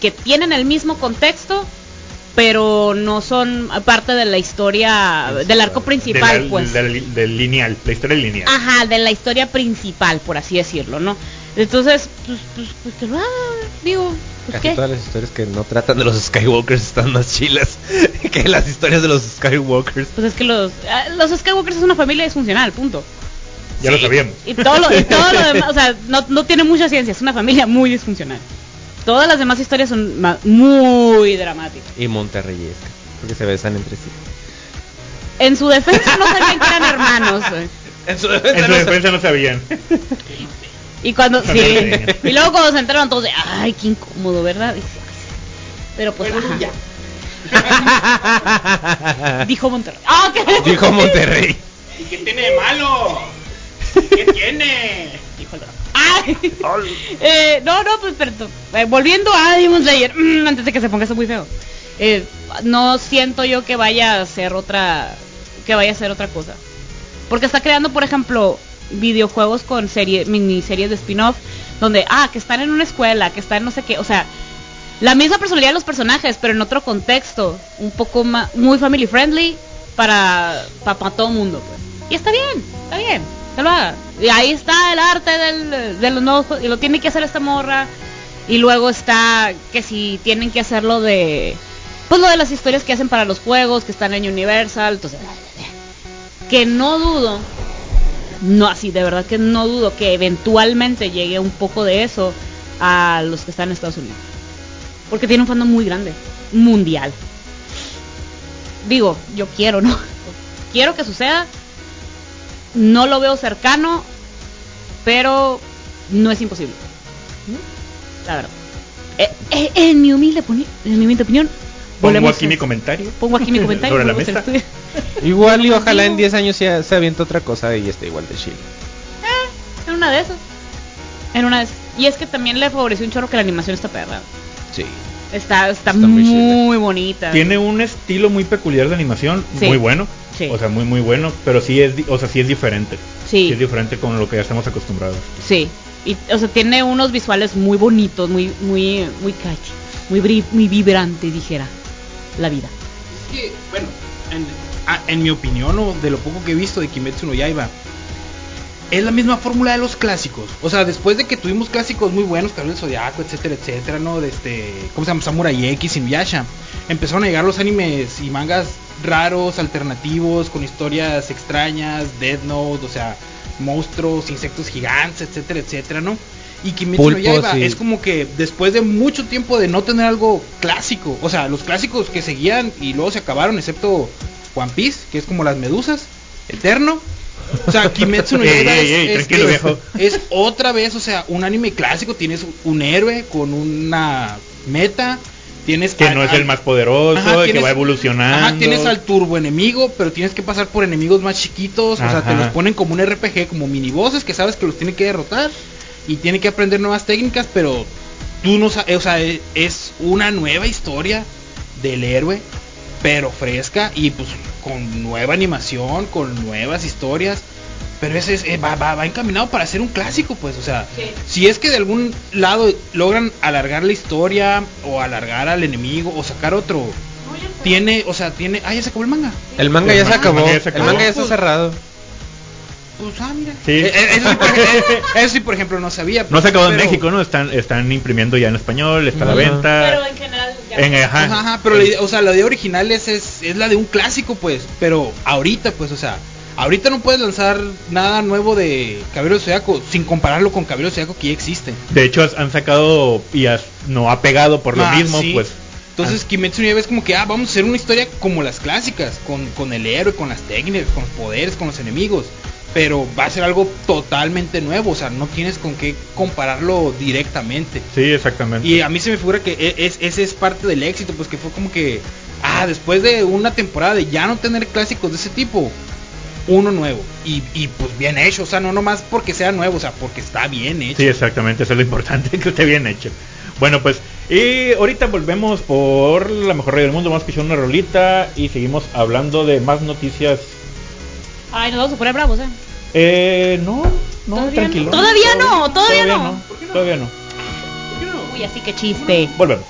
que tienen el mismo contexto, pero no son parte de la historia del arco principal, De la- pues. del- lineal, la historia lineal. Ajá, de la historia principal, por así decirlo, ¿no? Entonces, pues, pues, pues que lo digo, pues Casi qué. todas las historias que no tratan de los Skywalkers están más chilas que las historias de los Skywalkers. Pues es que los, ah, los Skywalkers es una familia disfuncional, punto. Ya lo sabíamos. Y todo lo, y todo lo demás, o sea, no, no tiene mucha ciencia, es una familia muy disfuncional. Todas las demás historias son muy dramáticas. Y monterreyesca. Porque se besan entre sí. En su defensa no sabían que eran hermanos. En su En su defensa no sabían. Y cuando, sí. Y luego cuando se enteraron todos de, ay, qué incómodo, ¿verdad? Y, Pero pues, ajá. Dijo Monterrey. Ah, ¿qué? Dijo Monterrey. ¿Y qué tiene de malo? ¿Qué tiene? Ay. Eh, no, no, pues perdón. Eh, volviendo a Demon Slayer, mm, antes de que se ponga eso muy feo. Eh, no siento yo que vaya a ser otra que vaya a ser otra cosa. Porque está creando, por ejemplo, videojuegos con serie, miniseries de spin-off donde ah, que están en una escuela, que están no sé qué, o sea, la misma personalidad de los personajes, pero en otro contexto, un poco más muy family friendly para para, todo el mundo, pues. Y está bien, está bien, Y ahí está el arte de los nuevos y lo tiene que hacer esta morra. Y luego está que si tienen que hacerlo de pues lo de las historias que hacen para los juegos, que están en Universal, entonces que no dudo no así de verdad que no dudo que eventualmente llegue un poco de eso a los que están en Estados Unidos. Porque tiene un fandom muy grande mundial. Digo yo quiero no quiero que suceda no lo veo cercano pero no es imposible la verdad Eh, eh, en mi humilde poni- en mi humilde opinión Pongo aquí a- mi comentario. pongo aquí mi comentario Sobre la mesa. Igual y ojalá en 10 años se, se avienta otra cosa y esté igual de chill. En una de esas. En una de esas. Y es que también le favoreció un chorro que la animación está perra. Sí. Está, está, Está muy bonita. Tiene un estilo muy peculiar de animación, Sí. muy bueno. Sí. O sea, muy muy bueno, pero sí es, di- o sea, sí es diferente. Sí. es diferente con lo que ya estamos acostumbrados. Sí. Y, o sea, tiene unos visuales muy bonitos, muy, muy, muy catchy. Muy, bri- muy vibrante, dijera. La vida. Es que, bueno, en, a- en mi opinión o de lo poco que he visto de Kimetsu no Yaiba, es la misma fórmula de los clásicos. O sea, después de que tuvimos clásicos muy buenos, del Zodiaco, etcétera, etcétera, ¿no? De este, ¿cómo se llama? Samurai X, Inuyasha. Empezaron a llegar los animes y mangas raros, alternativos, con historias extrañas, Dead Note, o sea, monstruos, insectos gigantes, etcétera, etcétera, ¿no? Y Kimetsu no Pulpos Yaiba y- es como que después de mucho tiempo de no tener algo clásico, o sea, los clásicos que seguían y luego se acabaron, excepto One Piece, que es como las medusas, eterno. O sea, Kimetsu no Yaiba ey, es, ey, es- tranquilo, es- viejo. es otra vez, o sea, un anime clásico, tienes un héroe con una meta, tienes Que al- no es al- el más poderoso, Ajá, que va evolucionando. Ajá, tienes al turbo enemigo, pero tienes que pasar por enemigos más chiquitos. O sea, te los ponen como un RPG, como mini bosses que sabes que los tiene que derrotar. Y tiene que aprender nuevas técnicas, pero tú no sabes. O sea, e- es una nueva historia del héroe, pero fresca y pues con nueva animación, con nuevas historias. Pero ese es, eh, va, va- va encaminado para ser un clásico, pues. O sea, Sí. si es que de algún lado logran alargar la historia, o alargar al enemigo, o sacar otro tiene, o sea, tiene. Ah, ya se acabó el manga. El manga ya se acabó. manga ya se El manga ya está Pues- cerrado. Pues, ah, mira. Sí. Eh, eh, Eso sí, por, eh, eso sí, por ejemplo, no sabía. No se acabó en México, ¿no? Están, están imprimiendo ya en español, está a la venta. Pero en general ya. en, ajá. Ajá, ajá, pero la idea- o sea, la idea original es, es, es la de un clásico, pues. Pero ahorita, pues, o sea, ahorita no puedes lanzar nada nuevo de Caballero del Zodiaco sin compararlo con Caballero Zodiaco que ya existe. De hecho, han sacado y has- no ha pegado por lo Ah, mismo, sí. pues. Entonces, Kimetsu no Yaiba es como que, ah, vamos a hacer una historia como las clásicas, con, con el héroe, con las técnicas, con los poderes, con los enemigos. Pero va a ser algo totalmente nuevo, o sea, no tienes con qué compararlo directamente. Sí, exactamente. Y a mí se me figura que e- es, ese es parte del éxito, pues que fue como que, ah, después de una temporada de ya no tener clásicos de ese tipo, uno nuevo. Y, y pues bien hecho, o sea, no nomás porque sea nuevo, o sea, porque está bien hecho. Sí, exactamente, eso es lo importante, que esté bien hecho. Bueno, pues, y ahorita volvemos por la mejor radio del mundo, vamos a escuchar una rolita y seguimos hablando de más noticias. Ay, nos vamos a poner bravos, ¿eh? Eh, no, no, Todavía tranquilo. no. Todavía no, todavía no. Todavía no. Uy, así que chiste. Volvemos.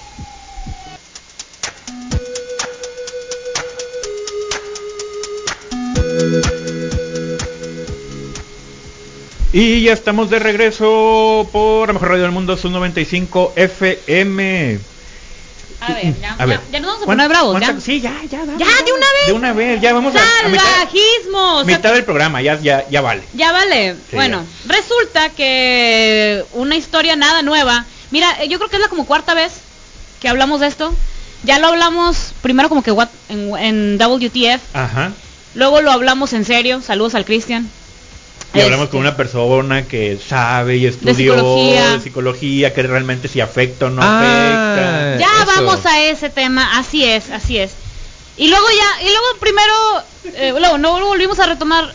Y ya estamos de regreso por la mejor radio del mundo, Sub 95 FM. A ver, ya, A ver. ya nos vamos a ¿Cuán- poner bravos, ya. Sí, ya, ya. Ya, de una vez. De una vez, ya vamos a, a mitad, Salvajismo. o sea, mitad del programa, ya, ya, ya vale. Ya vale. Sí, bueno, resulta que una historia nada nueva. Mira, eh, yo creo que es la como cuarta vez que hablamos de esto. Ya lo hablamos primero como que en, en WTF, Ajá. luego lo hablamos en serio. Saludos al Cristian. Y hablamos con una persona que sabe y estudió psicología. de psicología, que realmente si afecta o no Ah. afecta. Ya Eso. vamos a ese tema, así es, así es. Y luego ya, y luego primero, eh, luego no volvimos a retomar,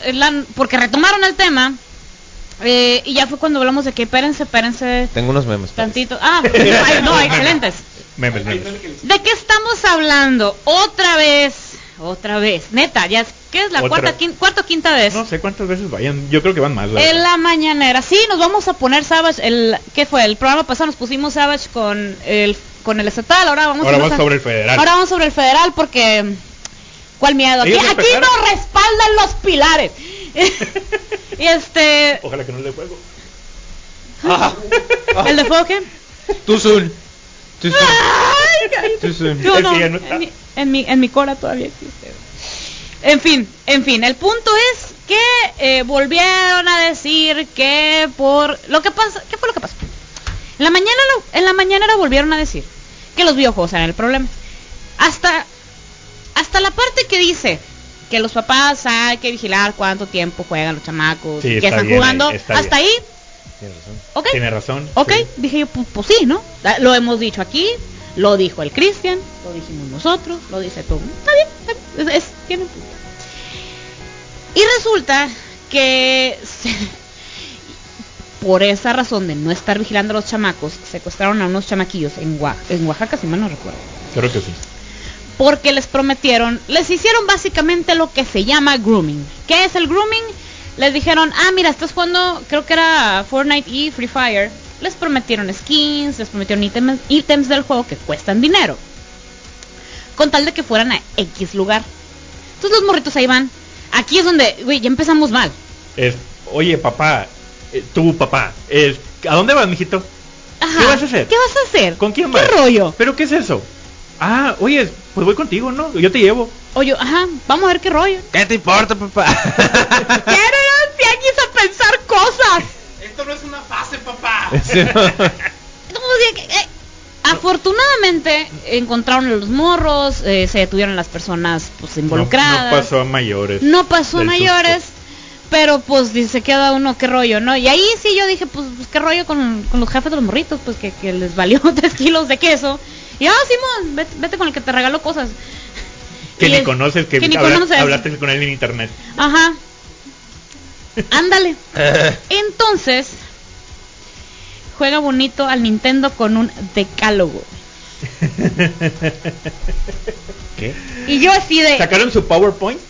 porque retomaron el tema, eh, y ya fue cuando hablamos de que espérense, espérense Tengo unos memes. para tantito. Ah, ay, no, excelentes. Memes, memes. ¿De qué estamos hablando? Otra vez, otra vez, neta, ya, es- ¿qué es la Otra. cuarta, quin- cuarta o quinta vez? No sé cuántas veces vayan, yo creo que van más. la En verdad. la mañanera, sí, nos vamos a poner Savage, el, ¿qué fue? El programa pasado nos pusimos Savage con el, con el estatal, ahora vamos Ahora vamos a- sobre el federal. Ahora vamos sobre el federal porque, ¿cuál miedo? Aquí, Ellos aquí empezaron- nos respaldan los pilares. y este, Ojalá que no le juego. ¿el de fuego qué? Soon. Soon. Ay. Too soon. No, en, mi, en, mi, en mi cora todavía existe. En fin, en fin, el punto es que eh, volvieron a decir que por lo que pasa, ¿qué fue lo que pasó? En la mañana lo- en la mañanera volvieron a decir que los videojuegos eran el problema. Hasta hasta la parte que dice que los papás hay que vigilar cuánto tiempo juegan los chamacos, Sí, que está están bien jugando, está hasta bien. ahí, Tienes razón. ¿ok? Tiene razón. Ok, sí. dije yo, pues, pues sí, ¿no? Ah, Lo hemos dicho aquí, lo dijo el Cristian, lo dijimos nosotros, lo dice tú. Está bien, está bien, es, es- tiene un punto. Y resulta que se- por esa razón de no estar vigilando a los chamacos, secuestraron a unos chamaquillos en Oaxaca, si mal no recuerdo. Creo que sí. Porque les prometieron, les hicieron básicamente lo que se llama grooming. ¿Qué es el grooming? Les dijeron, ah, mira, estás jugando, creo que era Fortnite y Free Fire. Les prometieron skins, les prometieron ítems, ítems del juego que cuestan dinero. Con tal de que fueran a X lugar. Entonces los morritos ahí van. Aquí es donde, güey, ya empezamos mal. Es, oye, papá, eh, tú, papá, es, ¿a dónde vas, mijito? Ajá. ¿Qué vas a hacer? ¿Qué vas a hacer? ¿Con quién ¿Qué vas? rollo? ¿Pero qué es eso? Ah, oye, pues voy contigo, ¿no? Yo te llevo. Oye, ajá, vamos a ver qué rollo. ¿Qué te importa, papá? Quiero ir al tianguis a pensar cosas. Esto no es una fase, papá. Sí. Eh, afortunadamente encontraron a los morros, eh, se detuvieron las personas pues involucradas. No, no pasó a mayores. No pasó a mayores, susto. pero pues dice, se queda uno qué rollo, ¿no? Y ahí sí yo dije, pues, pues, qué rollo con, con los jefes de los morritos, pues que, que les valió tres kilos de queso. Y ah, Simón, vete, vete con el que te regaló cosas. Que Y ni es- conoces, que, que ni habla- conoces. hablaste con él en internet. Ajá. Ándale. Entonces, juega bonito al Nintendo con un decálogo. ¿Qué? Y yo así de... ¿Sacaron su PowerPoint?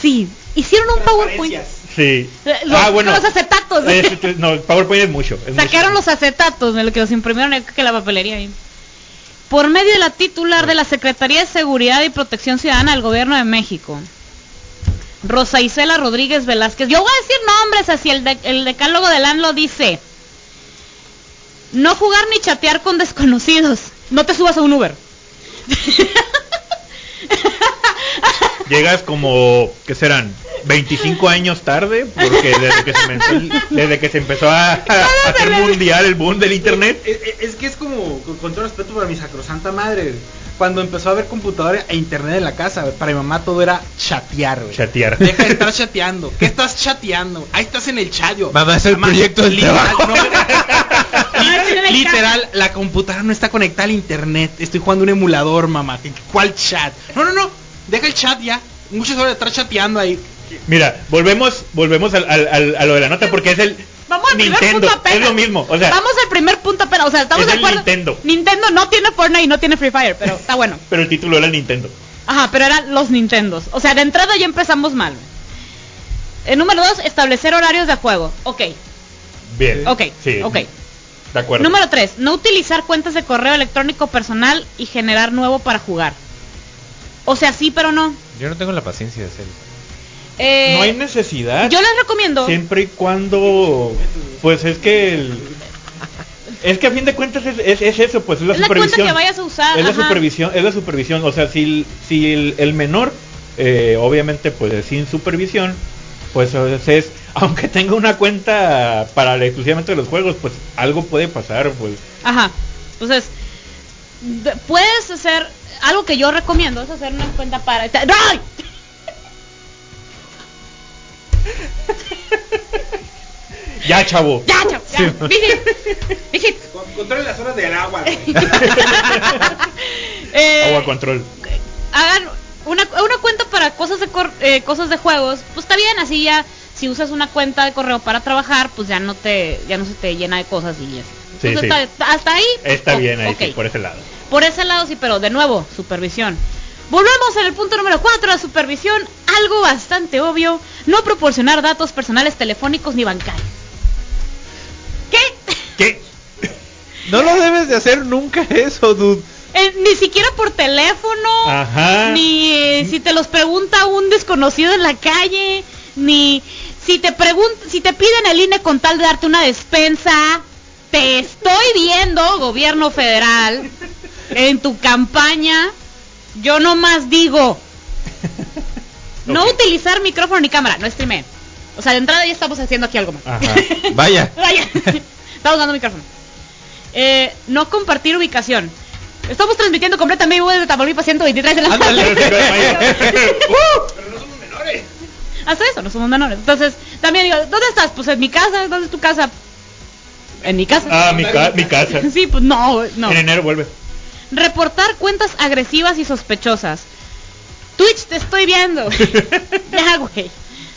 Sí, hicieron un PowerPoint. Sí. Eh, Los, los acetatos. Es- no, el PowerPoint es mucho. es Sacaron mucho. los acetatos de lo que los imprimieron en que la papelería ahí. Por medio de la titular de la Secretaría de Seguridad y Protección Ciudadana del Gobierno de México. Rosa Isela Rodríguez Velázquez. Yo voy a decir nombres así. El, de- el decálogo de LAN lo dice. No jugar ni chatear con desconocidos. No te subas a un Uber. Llegas como, ¿qué serán? 25 años tarde, porque desde que se, empezó, desde que se empezó a, a hacer mundial el boom del internet. Es, es- es que es como, con, todo respeto para mi sacrosanta madre, cuando empezó a haber computadora e internet en la casa, para mi mamá todo era chatear, güey. Chatear. Deja de estar chateando. ¿Qué estás chateando? Ahí estás en el chat, yo. Mamá, es el proyecto del literal, trabajo. no, literal, la computadora no está conectada al internet. Estoy jugando un emulador, mamá. ¿Cuál chat? No, no, no. Deja el chat ya. Muchas horas de estar chateando ahí. Mira, volvemos volvemos al, al- al- a lo de la nota porque es el Vamos al primer punto apenas. es lo mismo, o sea, Vamos al primer punto apenas. O sea, estamos Es de el acuerdo. Nintendo. Nintendo no tiene Fortnite y no tiene Free Fire, pero está bueno. pero el título era el Nintendo. Ajá, pero eran los Nintendos. O sea, de entrada ya empezamos mal. El número dos, establecer horarios de juego. Ok, Bien. ok, Sí. ok. De acuerdo. Número 3. No utilizar cuentas de correo electrónico personal y generar nuevo para jugar. O sea, sí, pero no. Yo no tengo la paciencia de hacer eso. Eh, no hay necesidad. yo les recomiendo. Siempre y cuando pues es que el- es que a fin de cuentas es, es- es eso, pues es la Es la cuenta supervisión. que vayas a usar, Es la supervisión, es la supervisión, o sea, si el, si el, el menor eh, obviamente pues es sin supervisión, pues es, es- aunque tenga una cuenta para exclusivamente de los juegos, pues algo puede pasar, pues. Ajá. Entonces, puedes hacer algo que yo recomiendo, es hacer una cuenta para... ¡Ay! Ya, chavo. Ya, chao, ya. Sí. Dije- dije, Controle las horas del agua, eh, Agua control. hagan una, una cuenta para cosas de cor- eh, cosas de juegos, pues está bien, así ya si usas una cuenta de correo para trabajar, pues ya no te ya no se te llena de cosas y ya. Sí, Entonces, sí. hasta ahí pues, Está o- bien ahí, por ese lado. Por ese lado sí, pero de nuevo, supervisión. Volvemos en el punto número 4, la supervisión, algo bastante obvio, no proporcionar datos personales telefónicos ni bancarios. ¿Qué? ¿Qué? No lo debes de hacer nunca eso, dude. Eh, ni siquiera por teléfono, Ajá. ni eh, si te los pregunta un desconocido en la calle, ni si te pregun si te piden el INE con tal de darte una despensa. Te estoy viendo, gobierno federal, en tu campaña. Yo nomás digo, no utilizar micrófono ni cámara, no streamé. O sea, de entrada ya estamos haciendo aquí algo más. Ajá. Vaya. Vaya. Estamos dando micrófono. Eh, no compartir ubicación. Estamos transmitiendo completamente vivo desde Tamaulipas 123 de la Ándale. Pero no somos menores. Hasta eso, no somos menores. Entonces, también digo, ¿dónde estás? Pues en mi casa. ¿Dónde es tu casa? En mi casa. Ah, mi, ca- mi casa. Sí, pues no, no. En enero vuelve. Reportar cuentas agresivas y sospechosas. Twitch, te estoy viendo. ya, güey.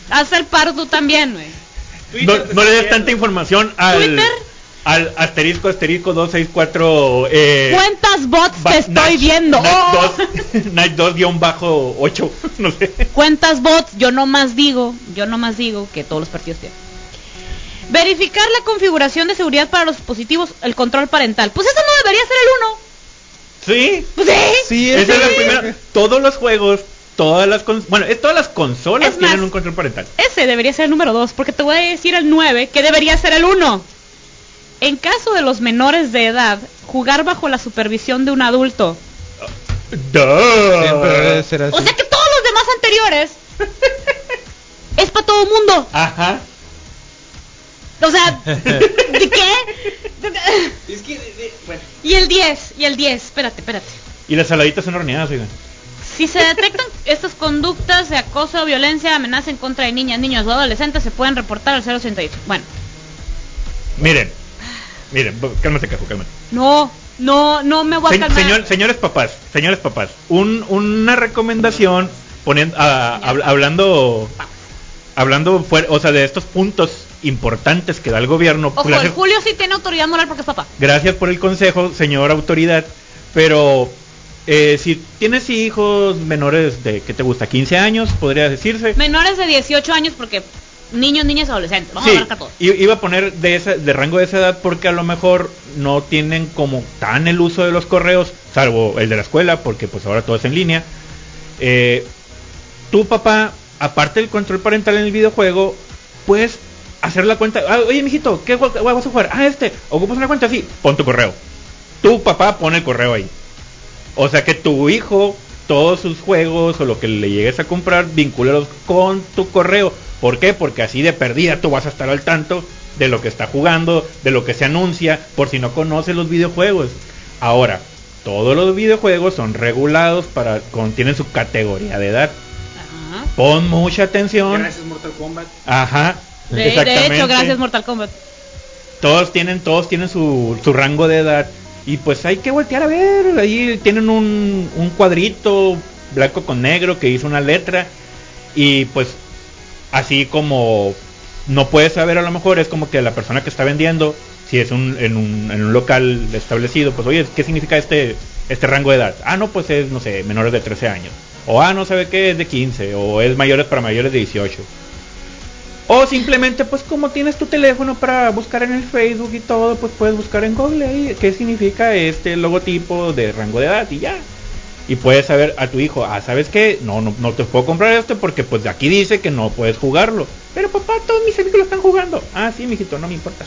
Haz el paro tú también, güey. No, no le des tanta información al Twitter. al asterisco asterisco 264 eh Cuentas bots te estoy Night- viendo. Night Oh. 2 Night 2 guion bajo 8 no sé Cuentas bots, yo no más digo, yo no más digo que todos los partidos tienen. Verificar la configuración de seguridad para los dispositivos, el control parental. Pues eso no debería ser el 1. Sí sí. Sí, esa es la sí. primera todos los juegos todas las cons- bueno es- todas las consolas Es tienen más, un control parental Ese debería ser el número 2, porque te voy a decir el 9, que debería ser el 1. En caso de los menores de edad, jugar bajo la supervisión de un adulto. Siempre debe ser así. O sea que todos los demás anteriores es para todo mundo. ajá O sea, ¿de qué? Es que, de- de- bueno. Y el 10, y el 10, espérate, espérate. y las saladitas son horneadas oigan Si se detectan estas conductas de acoso, violencia, amenaza en contra de niñas, niños o adolescentes, se pueden reportar al 088. Bueno, miren miren cálmate cajo cálmate no, no, no me voy a Se- calmar. señor- señores papás, señores papás, un- una recomendación poniendo, ah, hab- hablando, hablando fuera, o sea, de estos puntos importantes que da el gobierno. Ojo, gracias, el Julio sí tiene autoridad moral porque es papá. gracias por el consejo, señor autoridad, pero eh, si tienes hijos menores de, ¿qué te gusta? 15 años, podría decirse. Menores de 18 años porque niños, niñas, adolescentes. Vamos Sí, a todo. iba a poner de, ese, de rango de esa edad porque a lo mejor no tienen como tan el uso de los correos, salvo el de la escuela, porque pues ahora todo es en línea. Eh, tu papá aparte del control parental en el videojuego, puedes hacer la cuenta. Ah, oye, mijito, ¿qué jue- vas a jugar? Ah, este. ¿Ocupas una cuenta? Sí, pon tu correo. Tu papá pone el correo ahí. O sea que tu hijo, todos sus juegos o lo que le llegues a comprar, vincúlalos con tu correo. ¿Por qué? Porque así de perdida tú vas a estar al tanto de lo que está jugando, de lo que se anuncia, por si no conoces los videojuegos. Ahora, todos los videojuegos son regulados para, con, tienen su categoría de edad. Ajá. Pon mucha atención. Gracias Mortal Kombat. Ajá. De, hecho, gracias Mortal Kombat. Todos tienen, todos tienen su, su rango de edad. Y pues hay que voltear a ver. Ahí tienen un, un cuadrito blanco con negro que hizo una letra. Y pues así como no puedes saber a lo mejor, es como que la persona que está vendiendo, si es un, en, un, en un local establecido, pues oye, ¿qué significa este, este rango de edad? Ah, no, pues es, no sé, menores de 13 años. O ah, no sabe qué, es de 15. O es mayores para mayores de 18. O simplemente, pues como tienes tu teléfono para buscar en el Facebook y todo, pues puedes buscar en Google ahí qué significa este logotipo de rango de edad y ya. Y puedes saber a tu hijo, ah, ¿sabes qué? No, no, no te puedo comprar este porque pues de aquí dice que no puedes jugarlo. Pero papá, todos mis amigos lo están jugando. Ah, sí, mijito, no me importa.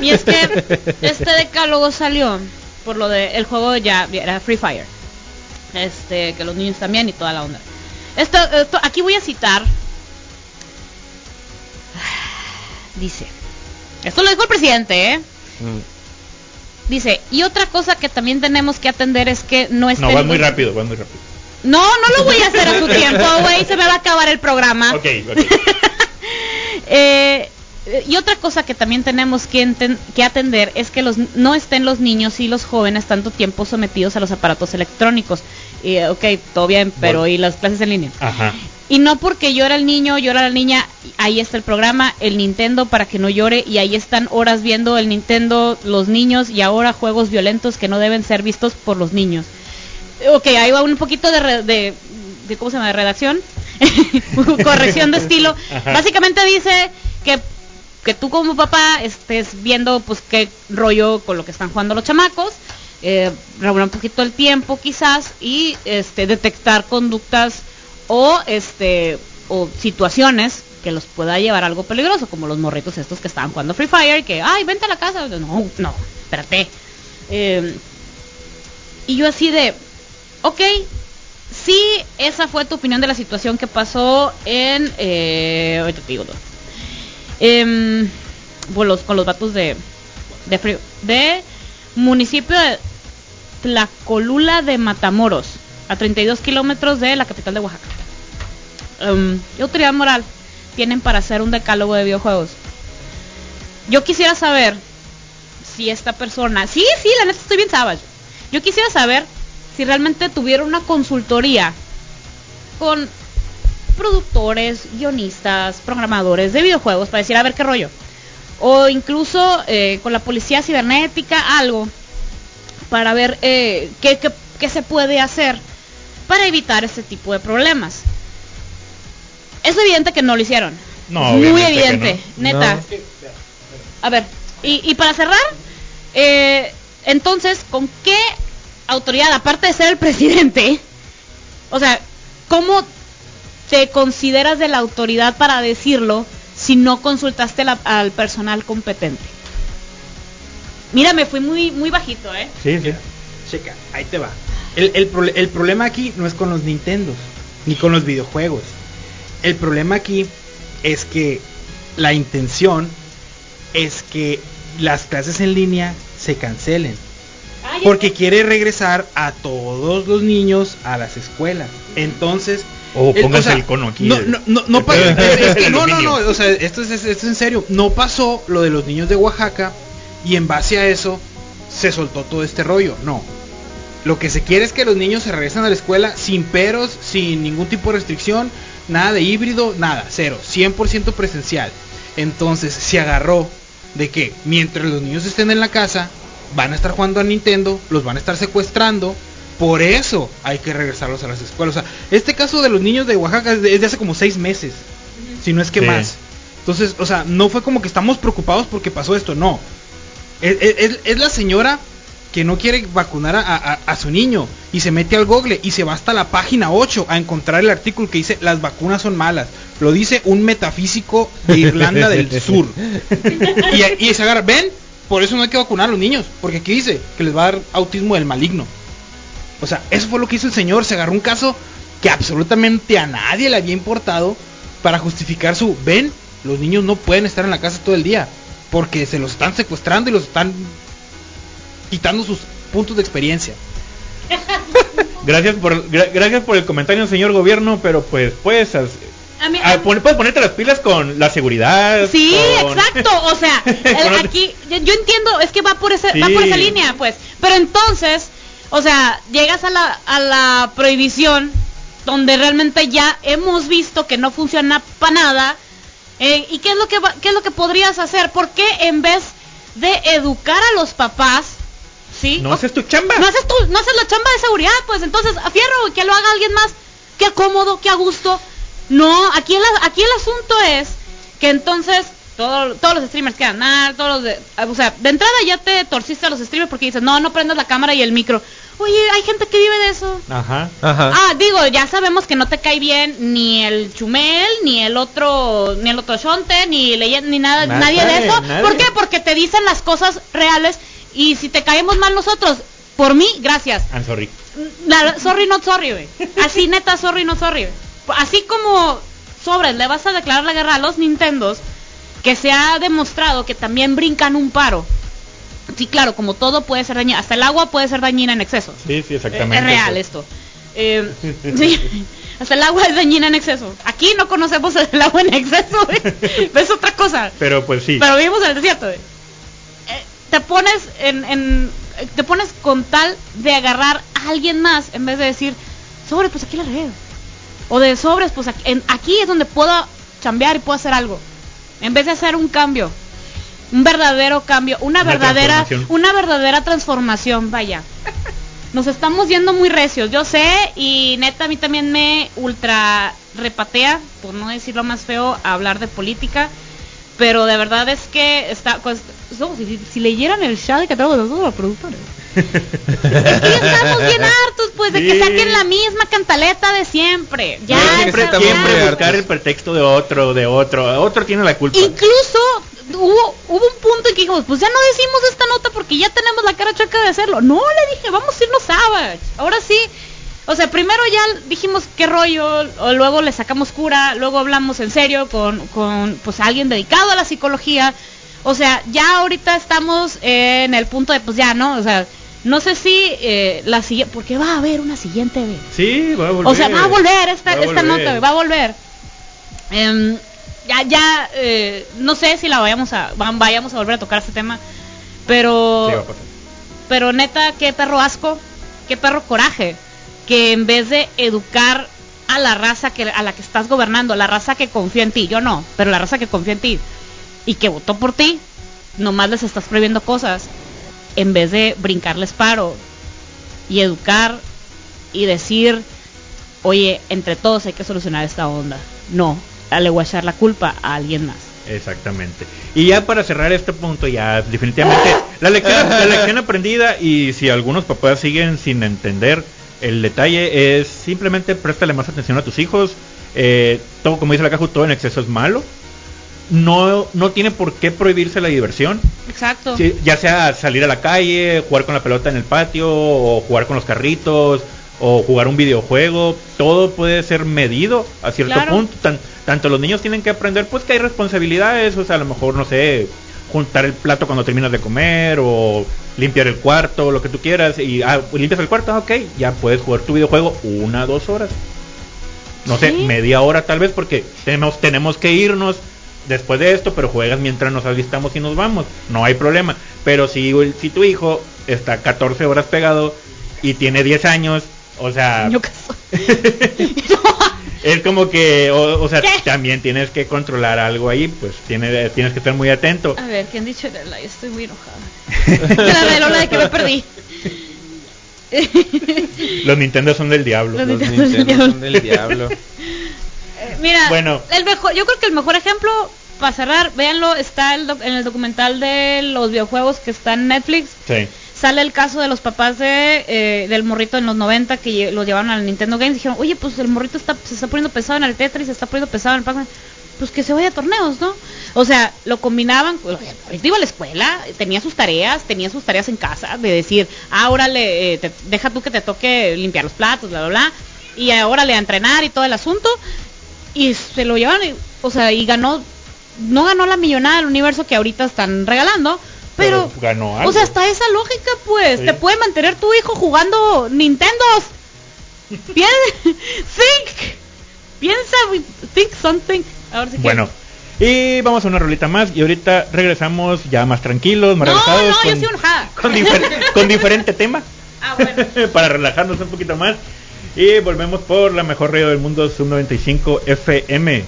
Y es que este decálogo salió por lo de el juego ya era Free Fire. Este, que los niños también y toda la onda. Esto, esto aquí voy a citar. Dice. Esto lo dijo el presidente, ¿eh? Mm. Dice, y otra cosa que también tenemos que atender es que no estén No, vas muy rápido, vas muy rápido. No, no lo voy a hacer a su tiempo, güey, se me va a acabar el programa. Ok, ok. Eh, y otra cosa que también tenemos que, que atender es que los, no estén los niños y los jóvenes tanto tiempo sometidos a los aparatos electrónicos. Y, ok, todo bien, pero Bueno. ¿y las clases en línea? Ajá. Y no porque yo era el niño, yo era la niña, ahí está el programa, el Nintendo para que no llore y ahí están horas viendo el Nintendo, los niños y ahora juegos violentos que no deben ser vistos por los niños. Ok, ahí va un poquito de, re- de, de- ¿cómo se llama? De redacción, corrección de estilo. Ajá. Básicamente dice que que tú como papá estés viendo pues qué rollo con lo que están jugando los chamacos, eh, regular un poquito el tiempo quizás y este detectar conductas o este o situaciones que los pueda llevar a algo peligroso, como los morritos estos que estaban jugando Free Fire, que ay vente a la casa, no, no, espérate. Eh, y yo así de, ok, sí, esa fue tu opinión de la situación que pasó en, eh, ahorita te digo, ¿no? Em, bueno, los- con los vatos de, de, Free- de municipio de Tlacolula de Matamoros, a 32 kilómetros de la capital de Oaxaca. Em, ¿Qué autoridad moral tienen para hacer un decálogo de videojuegos? Yo quisiera saber si esta persona, sí, sí, la neta estoy bien savage. Yo quisiera saber si realmente tuvieron una consultoría con productores, guionistas, programadores de videojuegos para decir a ver qué rollo. O incluso eh, con la policía cibernética, algo, para ver eh, qué- qué se puede hacer para evitar este tipo de problemas. Es evidente que no lo hicieron. No, Es muy evidente, no. neta. No. A ver, y, y para cerrar, eh, entonces, ¿con qué autoridad, aparte de ser el presidente, o sea, cómo te consideras de la autoridad para decirlo si no consultaste la- al personal competente? Mira, me fui muy, muy bajito, ¿eh? Sí, sí. Checa, ahí te va. El, el el problema aquí no es con los Nintendos, ni con los videojuegos. El problema aquí es que la intención es que las clases en línea se cancelen. Ah, Porque quiere regresar a todos los niños a las escuelas. Entonces... O el- póngase el cono aquí. No, no, no, no, pa- El es que no, no, no, o sea, esto es, esto es en serio. No pasó lo de los niños de Oaxaca y en base a eso se soltó todo este rollo. No. Lo que se quiere es que los niños se regresen a la escuela sin peros, sin ningún tipo de restricción, nada de híbrido, nada, cero, 100% presencial. Entonces se agarró de que mientras los niños estén en la casa, van a estar jugando a Nintendo, los van a estar secuestrando. Por eso hay que regresarlos a las escuelas. O sea, este caso de los niños de Oaxaca es de, es de hace como seis meses, si no es que Sí. más. Entonces, o sea, no fue como que estamos preocupados porque pasó esto, no. Es, es- es la señora que no quiere vacunar a, a- a su niño y se mete al google y se va hasta la página 8 a encontrar el artículo que dice las vacunas son malas. Lo dice un metafísico de Irlanda del Sur. Y, y se agarra, ven, por eso no hay que vacunar a los niños, porque aquí dice que les va a dar autismo del maligno. O sea, eso fue lo que hizo el señor, se agarró un caso que absolutamente a nadie le había importado para justificar su, ven, los niños no pueden estar en la casa todo el día, porque se los están secuestrando y los están quitando sus puntos de experiencia. Gracias por gra- gracias por el comentario, señor gobierno, pero pues puedes as- A mí- a- pon- puedes ponerte las pilas con la seguridad. Sí, con- exacto. O sea, el- aquí yo, yo entiendo, es que va por ese, va por esa línea, pues. Pero entonces, o sea, llegas a la, a la prohibición donde realmente ya hemos visto que no funciona para nada. eh, ¿Y qué es lo que va- qué es lo que podrías hacer? ¿Por qué en vez de educar a los papás, sí? No O- haces tu chamba. no haces, tu- no haces la chamba de seguridad, pues entonces a fierro que lo haga alguien más, que cómodo, que a gusto. No, aquí el, aquí el asunto es que entonces todo- todos los streamers quedan mal, todos los de, o sea, de entrada ya te torciste a los streamers porque dices, no, no prendas la cámara y el micro. Oye, hay gente que vive de eso. Ajá. Ajá. Ah, digo, ya sabemos que no te cae bien ni el Chumel, ni el otro, ni el otro Shonte, ni Leyen, ni nada, Nada, nadie de eso. nadie. ¿Por qué? Porque te dicen las cosas reales y si te caemos mal nosotros, por mí, gracias. I'm sorry. La- sorry, not sorry, güey. Así neta, sorry, not sorry. Así como sobres, le vas a declarar la guerra a los Nintendos, que se ha demostrado que también brincan un paro. Sí, claro, como todo puede ser dañino, hasta el agua puede ser dañina en exceso. Sí, sí, exactamente. Es real esto. Eh, sí, hasta el agua es dañina en exceso. Aquí no conocemos el agua en exceso, güey. es otra cosa. Pero pues sí. Pero vivimos en el desierto. güey. Te pones en, en- te pones con tal de agarrar a alguien más en vez de decir, sobre, pues aquí la regué. O de sobres, pues aquí, en- aquí es donde puedo chambear y puedo hacer algo. En vez de hacer un cambio. Un verdadero cambio, una, Una verdadera una verdadera transformación, vaya. Nos estamos yendo muy recios, yo sé, y neta a mí también me ultra repatea, por no decirlo más feo, a hablar de política, pero de verdad es que está, no, si, si leyeran el chat que tenemos nosotros los productores. es que ya estamos bien hartos, pues, de que saquen la misma cantaleta de siempre. Ya, siempre, esa- ya. siempre muy buscar el pretexto de otro, de otro. Otro tiene la culpa. Incluso hubo, hubo un punto en que dijimos, pues ya no decimos esta nota porque ya tenemos la cara chueca de hacerlo. No, le dije, vamos a irnos Savage. Ahora sí. O sea, primero ya dijimos qué rollo, o luego le sacamos cura, luego hablamos en serio con, con pues alguien dedicado a la psicología. O sea, ya ahorita estamos en el punto de pues ya, ¿no? O sea, no sé si eh, la siguiente, porque va a haber una siguiente vez. Sí, va a volver. O sea, va a volver esta, Va a esta volver. nota, va a volver. Em, ya, ya, eh, no sé si la vayamos a, va- vayamos a volver a tocar este tema, pero, Sí, va a pasar. pero neta, qué perro asco, qué perro coraje, que en vez de educar a la raza que a la que estás gobernando, la raza que confía en ti, yo no, pero la raza que confía en ti y que votó por ti, nomás les estás prohibiendo cosas en vez de brincarles paro y educar y decir, oye, entre todos hay que solucionar esta onda. No, le voy a echar la culpa a alguien más. Exactamente. Y ya para cerrar este punto, ya definitivamente la lección, la lección aprendida y si algunos papás siguen sin entender el detalle es simplemente préstale más atención a tus hijos. Eh, todo como dice la caja, todo en exceso es malo. No, no tiene por qué prohibirse la diversión. Exacto. Sí, ya sea salir a la calle, jugar con la pelota en el patio, o jugar con los carritos, o jugar un videojuego, todo puede ser medido a cierto Claro. punto. Tan- tanto los niños tienen que aprender, pues que hay responsabilidades, o sea, a lo mejor, no sé, juntar el plato cuando terminas de comer, o limpiar el cuarto, lo que tú quieras, y ah, limpias el cuarto, ah, ok, ya puedes jugar tu videojuego una, dos horas. No sé, media hora tal vez, porque tenemos, tenemos que irnos después de esto, pero juegas mientras nos alistamos y nos vamos. No hay problema. Pero si, si tu hijo está 14 horas pegado y tiene 10 años, o sea, es como que, o, o sea, ¿Qué? también tienes que controlar algo ahí, pues tienes, tienes que estar muy atento. A ver, ¿quién dicho el like? Estoy muy enojada. la de Lola de que me perdí. Los Nintendo son del diablo. Los Los Nintendo Nintendo son del diablo. Mira, Bueno. el mejor, yo creo que el mejor ejemplo para cerrar, véanlo, está el doc- en el documental de los videojuegos que está en Netflix. Sí. sale el caso de los papás de, eh, del morrito en los 90 que lo llevaron al Nintendo Games. Dijeron, oye, pues el morrito está, se está poniendo pesado en el Tetris, se está poniendo pesado en el Pac-Man. Pues que se vaya a torneos, ¿no? O sea, lo combinaban. pues, iba a la escuela, tenía sus tareas, tenía sus tareas en casa, de decir, ah, órale, eh, te- deja tú que te toque limpiar los platos, bla, bla, bla. Y ahora le a entrenar y todo el asunto. Y se lo llevaron, y- o sea, y ganó. No ganó la millonada del universo que ahorita están regalando, pero, Pero ganó algo. o sea, hasta esa lógica, pues, Sí. te puede mantener tu hijo jugando Nintendos. Piensa, think, piensa, think something. A ver si Bueno, y vamos a una rolita más y ahorita regresamos ya más tranquilos, más No, relajados. no, yo con, soy con, difer- con diferente tema. Ah, bueno. para relajarnos un poquito más. Y volvemos por la mejor radio del mundo, Sub 95 FM.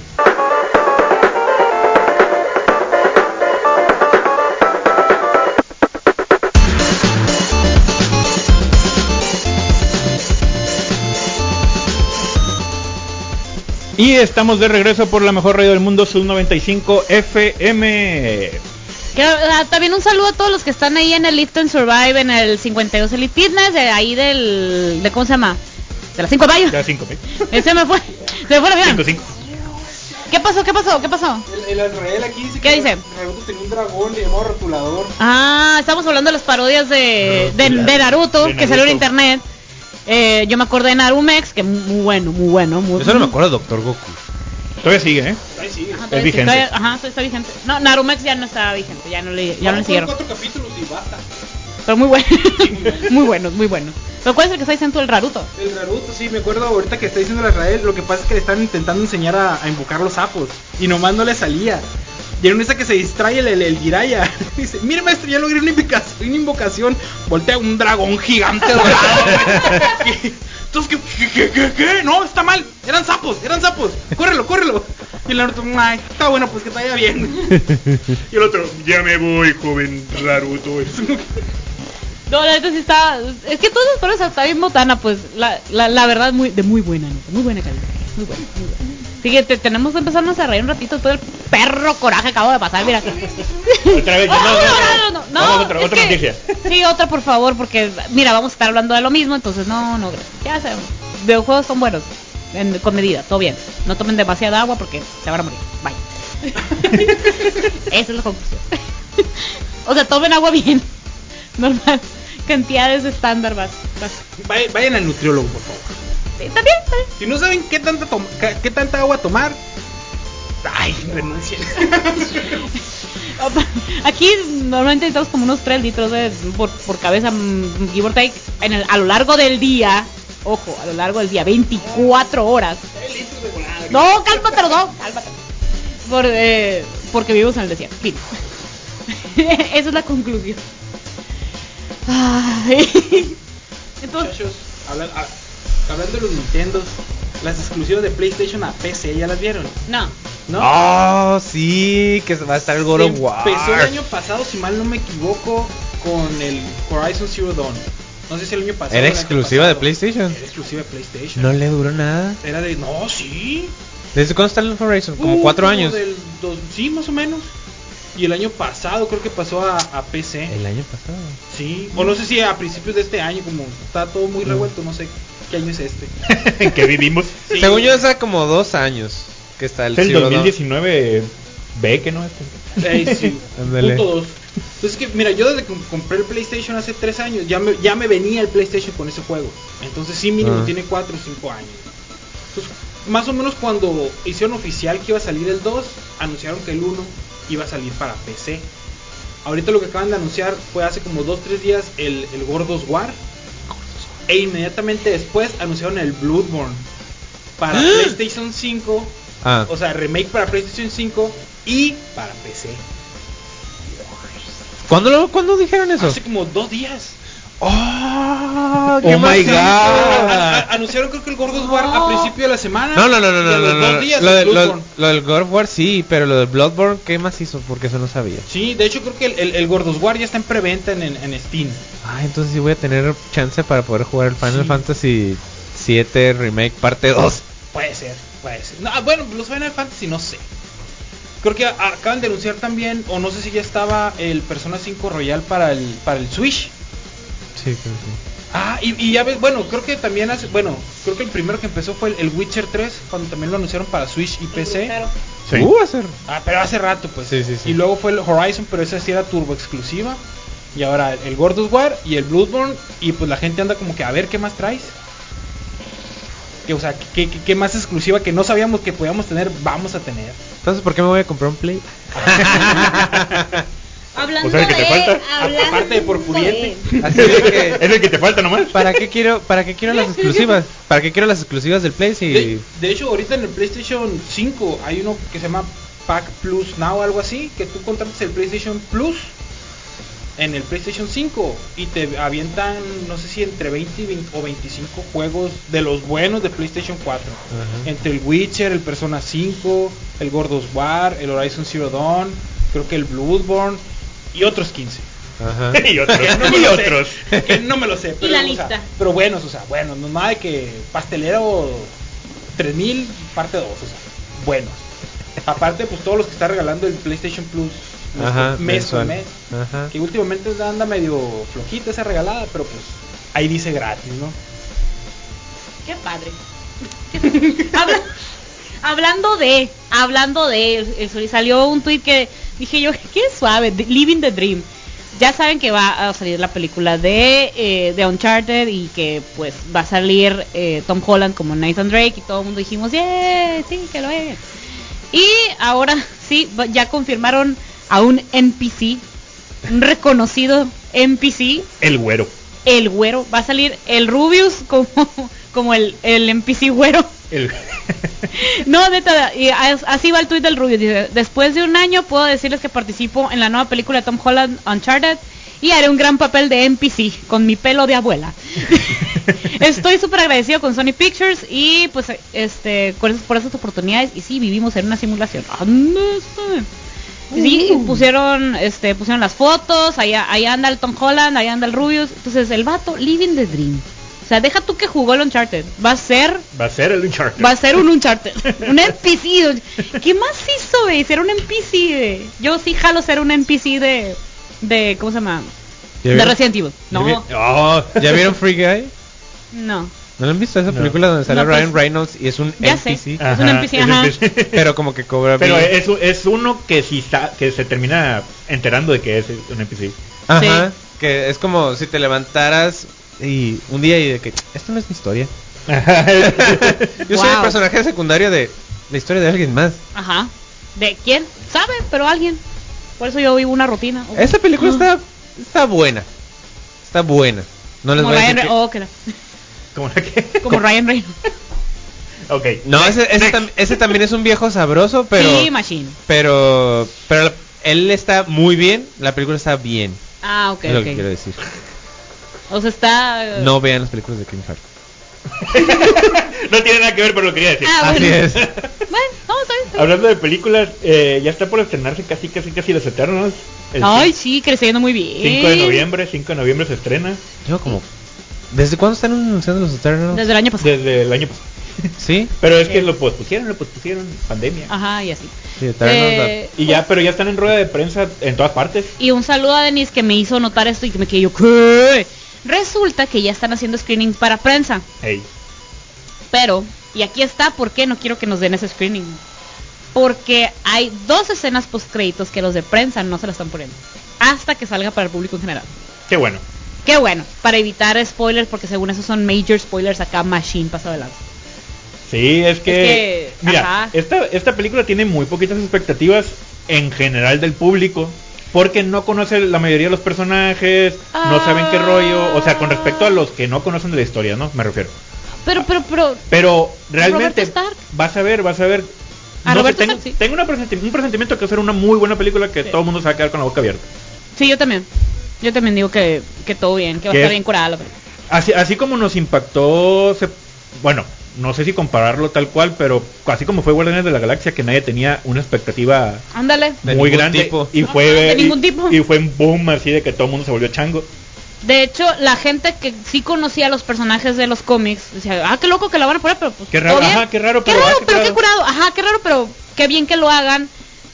Y estamos de regreso por la mejor radio del mundo, Sub 95 FM. También un saludo a todos los que están ahí en el Lift and Survive, en el 52 Elite Fitness, de ahí del, de ¿cómo se llama? De las 5 de mayo. Ya 5, Ese me fue, se me fue la vida. 5, 5. ¿Qué pasó? ¿Qué pasó? ¿Qué pasó? El, el Azrael aquí dice ¿Qué que dice? Naruto tenía un dragón, le llamaba rotulador. Ah, estamos hablando de las parodias de, de, de Naruto, De que salió en Naruto. internet. Eh, yo me acordé de Narumex, que muy, muy bueno, muy bueno. Muy, Yo solo me acuerdo de Doctor Goku. Todavía sigue, ¿eh? Ahí sigue. Ajá, Es todavía- vigente. todavía- ajá, todavía está vigente. No, Narumex ya no está vigente, ya no le, ya no le Fueron siguieron. cuatro capítulos y basta. Pero muy buenos, muy buenos, muy buenos. ¿Pero cuál es el que está diciendo el Raruto? El Naruto, sí, me acuerdo ahorita que está diciendo el Azrael, lo que pasa es que le están intentando enseñar a, a invocar los sapos y nomás no le salía. Y en una esa que se distrae el, el, el. Dice, mire maestro, ya logré una invocación, una invocación. Voltea un dragón gigante dorado. Entonces, ¿qué, qué, qué, qué, qué? No, está mal. Eran sapos, eran sapos. Córrelo, córrelo. Y el Naruto, ay, está bueno, pues que te vaya bien. Y el otro, ya me voy, joven Naruto. No, la neta sí está. Es que todas las parodias está bien botana, pues. La, la, la verdad, muy, de muy buena nota, muy buena calidad. Muy buena, muy buena. Fíjate, tenemos que empezarnos a reír un ratito todo el perro coraje que acabo de pasar, mira. Otra vez, no, no, no, no. Vamos a otra, otra que- noticia. Sí, otra por favor, porque mira, vamos a estar hablando de lo mismo, entonces no, no, gracias. ya sabemos. Videojuegos son buenos, en- con medida, todo bien. No tomen demasiada agua porque se van a morir. Bye. Esa es la conclusión. o sea, tomen agua bien. Normal. Cantidades estándar vas. vas. Vayan, al nutriólogo, por favor. Sí, está bien. Si no saben qué tanta, qué tanta agua tomar, ay, renuncien. Aquí normalmente necesitamos como unos 3 litros de- por, por cabeza, mm, give or take, en el, a lo largo del día. Ojo, a lo largo del día, 24 horas. No, cálmate, no, cálmate. Por, eh, porque vivimos en el desierto. Fin. Esa es la conclusión. Ay. Entonces, Muchachos, hablan- a- hablando de los Nintendo, las exclusivas de PlayStation a PC, ¿ya las vieron? no. ¿No? Oh, sí, que va a estar el God of War. Empezó el año pasado, si mal no me equivoco, con el Horizon Zero Dawn. No sé si el año pasado. ¿Era exclusiva de. PlayStation? Era exclusiva de PlayStation. No le duró nada. Era de. No, sí. ¿Desde cuándo está el Horizon? Como Uh, cuatro años. del dos- sí, más o menos. Y el año pasado creo que pasó a, a PC. El año pasado. Sí. O no sé si a principios de este año, como está todo muy Mm. revuelto, no sé qué año es este. en que vivimos. Sí. Según yo, hace como dos años que está el Es el Zero Dawn. 2019 B, que no es. Ey, sí. Ándale. Punto dos. Entonces que, mira, yo desde que compré el PlayStation hace tres años, ya me, ya me venía el PlayStation con ese juego. Entonces sí, mínimo Ah. tiene cuatro o cinco años. Entonces, más o menos cuando hicieron oficial que iba a salir el 2, anunciaron que el 1 iba a salir para PC. Ahorita lo que acaban de anunciar fue hace como 2-3 días el, el Gordos War. E inmediatamente después anunciaron el Bloodborne para PlayStation 5. Ah, O sea, remake para PlayStation 5 y para PC. ¿cuándo, lo, ¿cuándo dijeron eso? Hace como dos días. Oh, qué my God. A- a- Anunciaron creo que el Gordos War a principio de la semana. No, no, no, no, no, no, no. Lo, de- lo- lo del God of War sí, pero lo del Bloodborne, ¿qué más hizo? Porque eso no sabía. Sí, de hecho creo que el, el, el Gordos War ya está en preventa en, en, en Steam. Ah, entonces sí voy a tener chance para poder jugar el Final Sí. Fantasy 7 Remake parte 2. Puede ser, puede ser. No, ah, bueno, los Final Fantasy no sé. Creo que acaban de anunciar también, o no sé si ya estaba el Persona 5 Royal para el, para el Switch. Sí, creo que sí. Ah, y, y ya ves, bueno, creo que también hace, bueno, creo que el primero que empezó fue el, el Witcher 3, cuando también lo anunciaron para Switch y PC. Sí. Uh, va a ser. Ah, pero hace rato, pues. Sí, sí, sí. Y luego fue el Horizon, pero esa sí era turbo exclusiva. Y ahora el God of War y el Bloodborne. Y pues la gente anda como que a ver qué más traes. Que, o sea, ¿qué, qué, qué más exclusiva que no sabíamos que podíamos tener, vamos a tener. Entonces, ¿por qué me voy a comprar un Play? Hablando O sea, ¿qué te de, falta? hablando Aparte de por pudiente. de- Así de que. Es el que te falta nomás. ¿Para qué quiero, para qué quiero las exclusivas? ¿Para qué quiero las exclusivas del Play si De, de hecho, ahorita en el PlayStation 5 hay uno que se llama Pack Plus Now algo así, que tú contratas el PlayStation Plus en el PlayStation 5 y te avientan, no sé si entre 20, y 20 o 25 juegos de los buenos de PlayStation 4. Ajá. Entre el Witcher, el Persona 5, el Gordos War, el Horizon Zero Dawn, creo que el Bloodborne y otros 15. Ajá. y otros. Que no me y lo sé, otros. que no me lo sé. Pero, la o sea, lista. pero buenos, o sea, bueno, no nada de que pastelero 3000 parte 2, o sea, buenos. Aparte, pues todos los que está regalando el PlayStation Plus Ajá, mes con mensual. mes. Ajá. Que últimamente anda medio flojita esa regalada, pero pues ahí dice gratis, ¿no? Qué padre. Qué- hablando de, hablando de, el- el- salió un tweet que dije yo, qué suave, Living the Dream. Ya saben que va a salir la película de, eh, de Uncharted y que pues va a salir eh, Tom Holland como Nathan Drake y todo el mundo dijimos, yeah, sí, que lo es. Y ahora sí, ya confirmaron a un NPC, un reconocido NPC, El güero. el güero. Va a salir el Rubius como, como el, el NPC güero. El... No, neta, y as- así va el tweet del Rubius. Dice, después de un año puedo decirles que participo en la nueva película de Tom Holland, Uncharted, y haré un gran papel de NPC con mi pelo de abuela. Estoy súper agradecido con Sony Pictures y pues este por esas oportunidades y sí vivimos en una simulación. Y Sí, pusieron este pusieron las fotos, ahí, ahí anda el Tom Holland, ahí anda el Rubius, entonces el vato living the dream. O sea, deja tú que jugó el Uncharted, va a ser Va a ser el Uncharted. Va a ser un Uncharted. Un NPC. ¿Qué más hizo, güey? Ser un NPC. de- Yo sí jalo ser un NPC de. de ¿Cómo se llama? ¿Ya De vieron? Resident Evil. No, vi- Oh. ¿Ya vieron Free Guy? no. ¿No lo han visto esa No. película donde sale No, pues, Ryan Reynolds y es un ya sé. NPC? Es un NPC, ajá. Pero como que cobra Pero bien. es, es uno que si sa- que se termina enterando de que es un NPC. Ajá. Sí. Que es como si te levantaras y un día y de que esto no es mi historia. Yo soy el Wow. personaje secundario de la historia de alguien más. Ajá. ¿De quién? ¿Sabe? Pero alguien. Por eso yo vivo una rutina. Esa película está está buena. Está buena. No les Como voy a Ryan, decir Re- que- oh, que la- Como la que. como Ryan Reynolds. Ok. No, ese, ese, tam- ese también es un viejo sabroso, pero Sí, Machine. pero pero él está muy bien, la película está bien. Ah, ok, es lo que ok. quiero decir. O sea, está. eh, No vean las películas de Kevin Hart. no tiene nada que ver, pero lo quería decir. Ah, Así es. Bueno, bien, está bien. Hablando de películas, eh, ya está por estrenarse casi, casi, casi Los Eternos. El Ay, sí, creciendo muy bien. 5 de noviembre, 5 de noviembre se estrena. Yo como ¿Desde cuándo están anunciando los Eternals? Desde el año pasado. Desde el año pasado. Sí. Pero es que lo pospusieron, lo pospusieron, pandemia. Ajá, y así. Sí. Eh, Y ya, pero ya están en rueda de prensa en todas partes. Y un saludo a Denise que me hizo notar esto y que me quedé yo, ¿qué? Resulta que ya están haciendo screening para prensa. Ey. Pero, y aquí está por qué no quiero que nos den ese screening. Porque hay dos escenas post créditos que los de prensa no se la están poniendo. Hasta que salga para el público en general. Qué bueno. Qué bueno, para evitar spoilers, porque según eso son major spoilers acá, Machine pasado de lado. Sí, es que, que, mira, esta, esta película tiene muy poquitas expectativas en general del público. Porque no conoce la mayoría de los personajes, no saben qué rollo, o sea, con respecto a los que no conocen de la historia, ¿no? Me refiero. Pero, pero, pero, Pero realmente Stark. vas a ver, vas a ver. A No sé, tengo, Stark, sí. tengo una presenti- un presentimiento que va a ser una muy buena película que Sí. todo el mundo se va a quedar con la boca abierta. sí, yo también. Yo también digo que, que todo bien, que va a ¿Qué estar es? bien curada la película. Así, así como nos impactó, se- bueno, no sé si compararlo tal cual, pero así como fue Guardianes de la Galaxia, que nadie tenía una expectativa Ándale. Muy grande tipo. y fue de y- ningún tipo. y fue un boom así de que todo el mundo se volvió chango. De hecho, la gente que sí conocía los personajes de los cómics decía, ah, qué loco que la van a poner, pero pues, Qué raro, todo bien. ajá, qué raro, qué pero, raro, ah, qué pero qué curado. curado, ajá, qué raro, pero qué bien que lo hagan,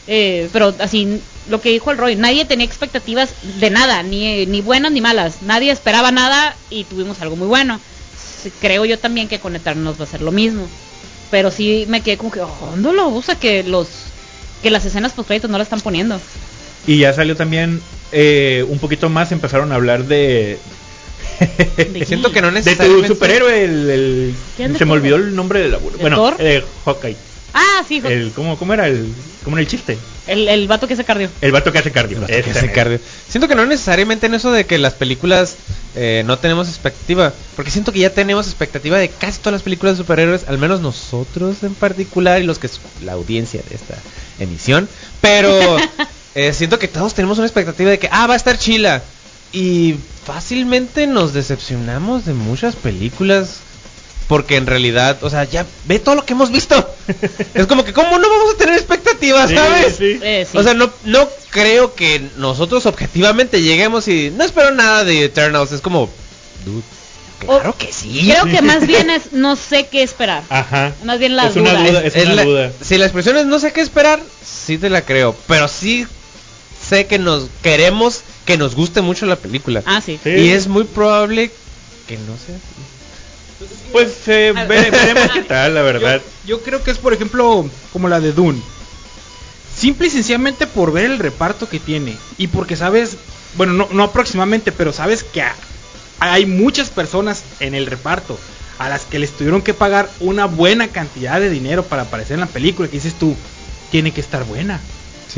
eh, pero así lo que dijo el Roy, nadie tenía expectativas de nada, ni, ni buenas ni malas. Nadie esperaba nada y tuvimos algo muy bueno. Sí, Creo yo también que con Eternals va a ser lo mismo. Pero sí me quedé como que, oh, ¿dónde lo usa que los que las escenas post créditos no la están poniendo? Y ya salió también eh, un poquito más, empezaron a hablar de... ¿De Siento que no de tu necesariamente... superhéroe, el, el- ¿Quién de se me olvidó el nombre del abuelo. ¿De Bueno, Thor? eh, Hawkeye. Ah, sí, jo- El, ¿cómo, ¿Cómo era el, cómo era el chiste? el, el vato que se cardio. El vato que hace cardio. Que cardio. Siento que no necesariamente en eso de que las películas eh, no tenemos expectativa, porque siento que ya tenemos expectativa de casi todas las películas de superhéroes, al menos nosotros en particular y los que es la audiencia de esta emisión, pero eh, siento que todos tenemos una expectativa de que ah va a estar chila y fácilmente nos decepcionamos de muchas películas porque en realidad, o sea, ya ve todo lo que hemos visto. es como que cómo no vamos a tener expectativas, Sí, ¿sabes? sí. Eh, sí. O sea, no, no creo que nosotros objetivamente lleguemos y no espero nada de Eternals. Es como, dude, claro O- que sí. Creo que más bien es no sé qué esperar. Ajá. Más bien las es una dudas. duda. Es, Es una la- duda. Si la expresión es no sé qué esperar, sí te la creo. Pero sí sé que nos queremos que nos guste mucho la película. Ah, sí. Sí. Y es muy probable que no sea así. Pues eh, vere- veremos qué tal, la verdad. Yo, yo creo que es, por ejemplo, como la de Dune. Simple y sencillamente por ver el reparto que tiene. Y porque sabes, bueno, no, no aproximadamente, pero sabes que ha- hay muchas personas en el reparto a las que les tuvieron que pagar una buena cantidad de dinero para aparecer en la película. Que dices tú, tiene que estar buena.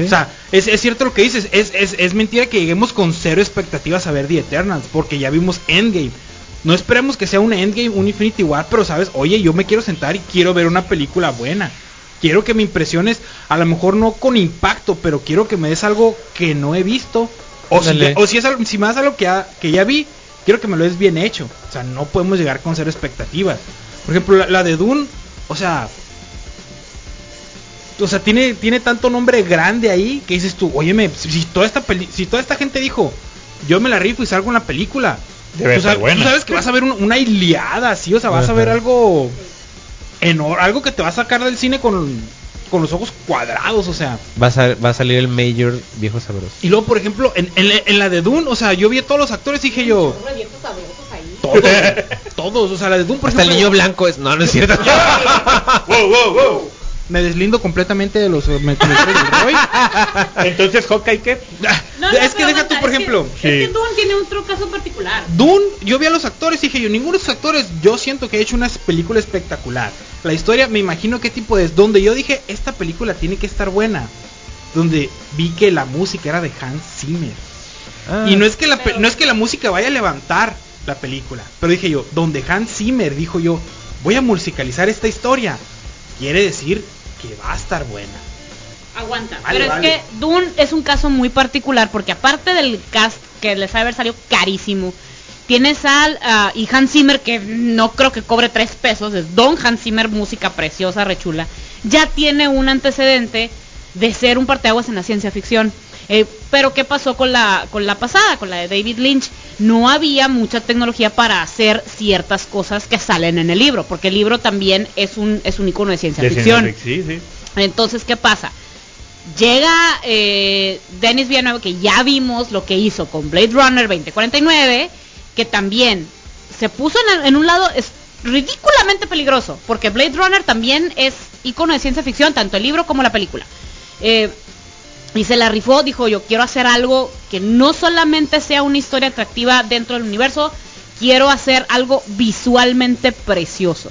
O sea, es, es cierto lo que dices, es, es, es mentira que lleguemos con cero expectativas a ver The Eternals, porque ya vimos Endgame. No esperemos que sea un Endgame, un Infinity War, pero sabes, oye, yo me quiero sentar y quiero ver una película buena. Quiero que me impresiones, a lo mejor no con impacto, pero quiero que me des algo que no he visto. O, si, Ándale. ya- o si, es algo, si me das algo que ya, que ya vi, quiero que me lo des bien hecho. O sea, no podemos llegar con cero expectativas. Por ejemplo, la, la de Dune, o sea, o sea, tiene, tiene tanto nombre grande ahí que dices tú, óyeme, si, si toda esta peli- si toda esta gente dijo, yo me la rifo y salgo en la película. Debe tú, estar sabes, buena. tú sabes que vas a ver un- una iliada así, o sea, vas a ver algo enorme, algo que te va a sacar del cine con, con los ojos cuadrados, o sea. Va a, va a salir el Mayor viejo sabroso. Y luego, por ejemplo, en, en la- en la de Dune, o sea, yo vi a todos los actores y dije yo, todos, todos, o sea, la de Dune, por Hasta el ejemplo, niño blanco es. No, no es cierto. wow, wow, wow. Me deslindo completamente de los me- comentarios del Roy. Entonces, Hawkeye, ¿qué? No, no, es que deja aguanta, tú, por es que- ejemplo, Es Sí. que Dune tiene otro caso particular. Dune, yo vi a los actores y dije yo, ninguno de esos actores, yo siento que ha hecho una película espectacular. La historia, me imagino qué tipo es. Donde yo dije, esta película tiene que estar buena. Donde vi que la música era de Hans Zimmer. Ah. Y no es que la pe- Pero- no es que la música vaya a levantar la película, pero dije yo, donde Hans Zimmer dijo yo, voy a musicalizar esta historia, quiere decir que va a estar buena. Aguanta. Vale, pero vale. es que Dune es un caso muy particular porque aparte del cast que les ha haber salido carísimo, tienes al ah, y Hans Zimmer que no creo que cobre tres pesos, es Don Hans Zimmer, música preciosa, rechula, ya tiene un antecedente de ser un parteaguas en la ciencia ficción. Eh, pero ¿qué pasó con la, con la pasada, con la de David Lynch? No había mucha tecnología para hacer ciertas cosas que salen en el libro, porque el libro también es un, es un icono de ciencia De ficción. ciencia fic- Sí, sí. Entonces, ¿qué pasa? Llega eh, Denis Villeneuve, que ya vimos lo que hizo con Blade Runner 2049, que también se puso en, en un lado es ridículamente peligroso, porque Blade Runner también es icono de ciencia ficción, tanto el libro como la película. Eh, y se la rifó, dijo yo quiero hacer algo que no solamente sea una historia atractiva dentro del universo, quiero hacer algo visualmente precioso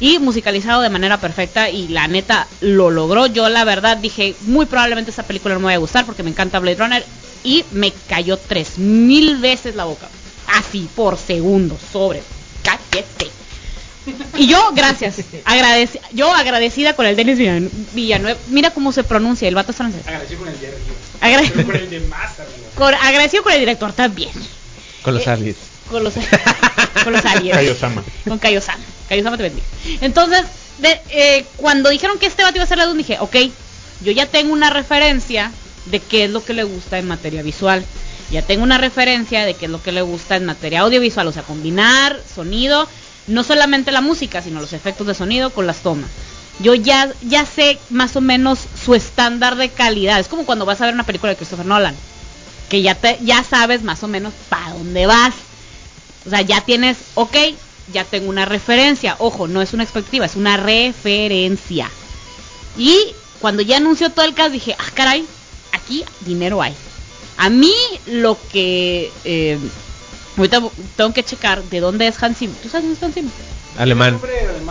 y musicalizado de manera perfecta y la neta lo logró. Yo la verdad dije muy probablemente esta película no me vaya a gustar porque me encanta Blade Runner y me cayó tres mil veces la boca, así por segundo, sobre cállate. Y yo, gracias, agradeci yo agradecida con el Denis Villan- Villanueva. Mira cómo se pronuncia, el vato es francés. Agradecido con el de arriba, Agra- pero con el de más arriba. con- agradecido con el director también. Con los Eh, aliens. Con los, con los aliens. Kaiosama. Con Kaiosama. Kaiosama te bendiga. Entonces, de- eh, cuando dijeron que este vato iba a ser la Dune, dije, ok, yo ya tengo una referencia de qué es lo que le gusta en materia visual. Ya tengo una referencia de qué es lo que le gusta en materia audiovisual. O sea, combinar sonido, no solamente la música, sino los efectos de sonido con las tomas. yo ya, ya sé más o menos su estándar de calidad. Es como cuando vas a ver una película de Christopher Nolan, que ya, te, ya sabes más o menos para dónde vas. O sea, ya tienes, ok, ya tengo una referencia. Ojo, no es una expectativa, es una referencia. Y cuando ya anunció todo el caso, dije, ah, caray, aquí dinero hay. A mí lo que... Eh, ahorita tengo que checar de dónde es Hans Zimmer. ¿Tú sabes dónde es Hans Zimmer? Alemán.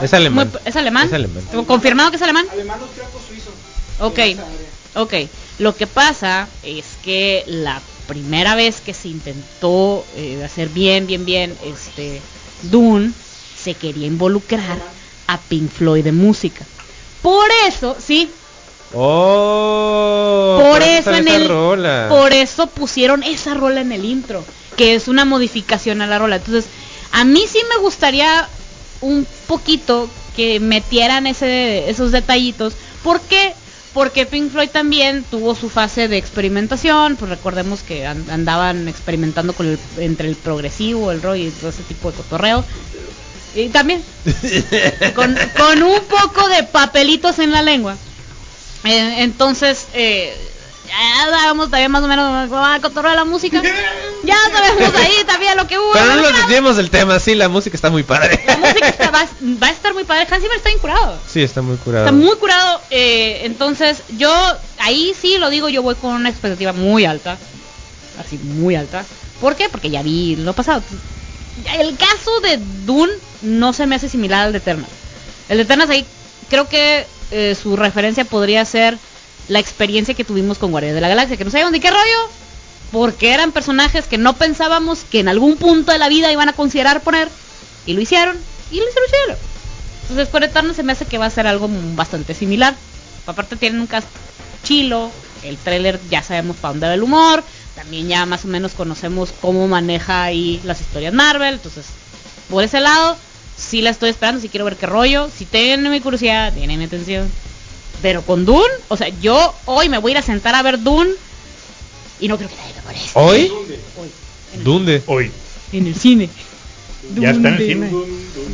Es alemán. ¿Es alemán? Es alemán. ¿Tengo ¿Confirmado que es alemán? Alemán, austriaco, suizo. Ok, ok. Lo que pasa es que la primera vez que se intentó eh, hacer bien, bien, bien, este, Dune se quería involucrar a Pink Floyd de música. Por eso, sí, Oh. por eso en esa el, rola. por eso pusieron esa rola en el intro, que es una modificación a la rola. Entonces, a mí sí me gustaría un poquito que metieran ese, esos detallitos. ¿Por qué? Porque Pink Floyd también tuvo su fase de experimentación, pues recordemos que an- andaban experimentando con el, entre el progresivo, el rock y todo ese tipo de cotorreo. Y también con, con un poco de papelitos en la lengua. Eh, entonces, eh, ya sabemos también más o menos cómo va a cotorrear la música. Ya sabemos ahí también lo que hubo. Pero no nos desviemos del tema, sí, la música está muy padre. La música está- va, va a estar muy padre. Hans Zimmer está incurado. Sí, está muy curado. Está muy curado. eh, entonces, yo ahí sí lo digo, yo voy con una expectativa muy alta. Así, muy alta. ¿Por qué? Porque ya vi lo pasado. El caso de Dune no se me hace similar al de Eternal. El de Eternal ahí creo que eh, su referencia podría ser la experiencia que tuvimos con Guardianes de la Galaxia, que no sabíamos de qué rollo, porque eran personajes que no pensábamos que en algún punto de la vida iban a considerar poner, y lo hicieron, y lo hicieron. Entonces con Eternal se me hace que va a ser algo bastante similar. Aparte tienen un cast chilo, el tráiler ya sabemos para dónde va el humor, también ya más o menos conocemos cómo maneja ahí las historias Marvel, entonces por ese lado sí la estoy esperando, si quiero ver qué rollo, si tiene mi curiosidad, tiene mi atención. Pero con Dune, o sea, yo hoy me voy a ir a sentar a ver Dune y no creo que nadie me moleste. ¿Hoy? Hoy, ¿Dónde? Hoy. en el cine. Ya está en el Dune. cine.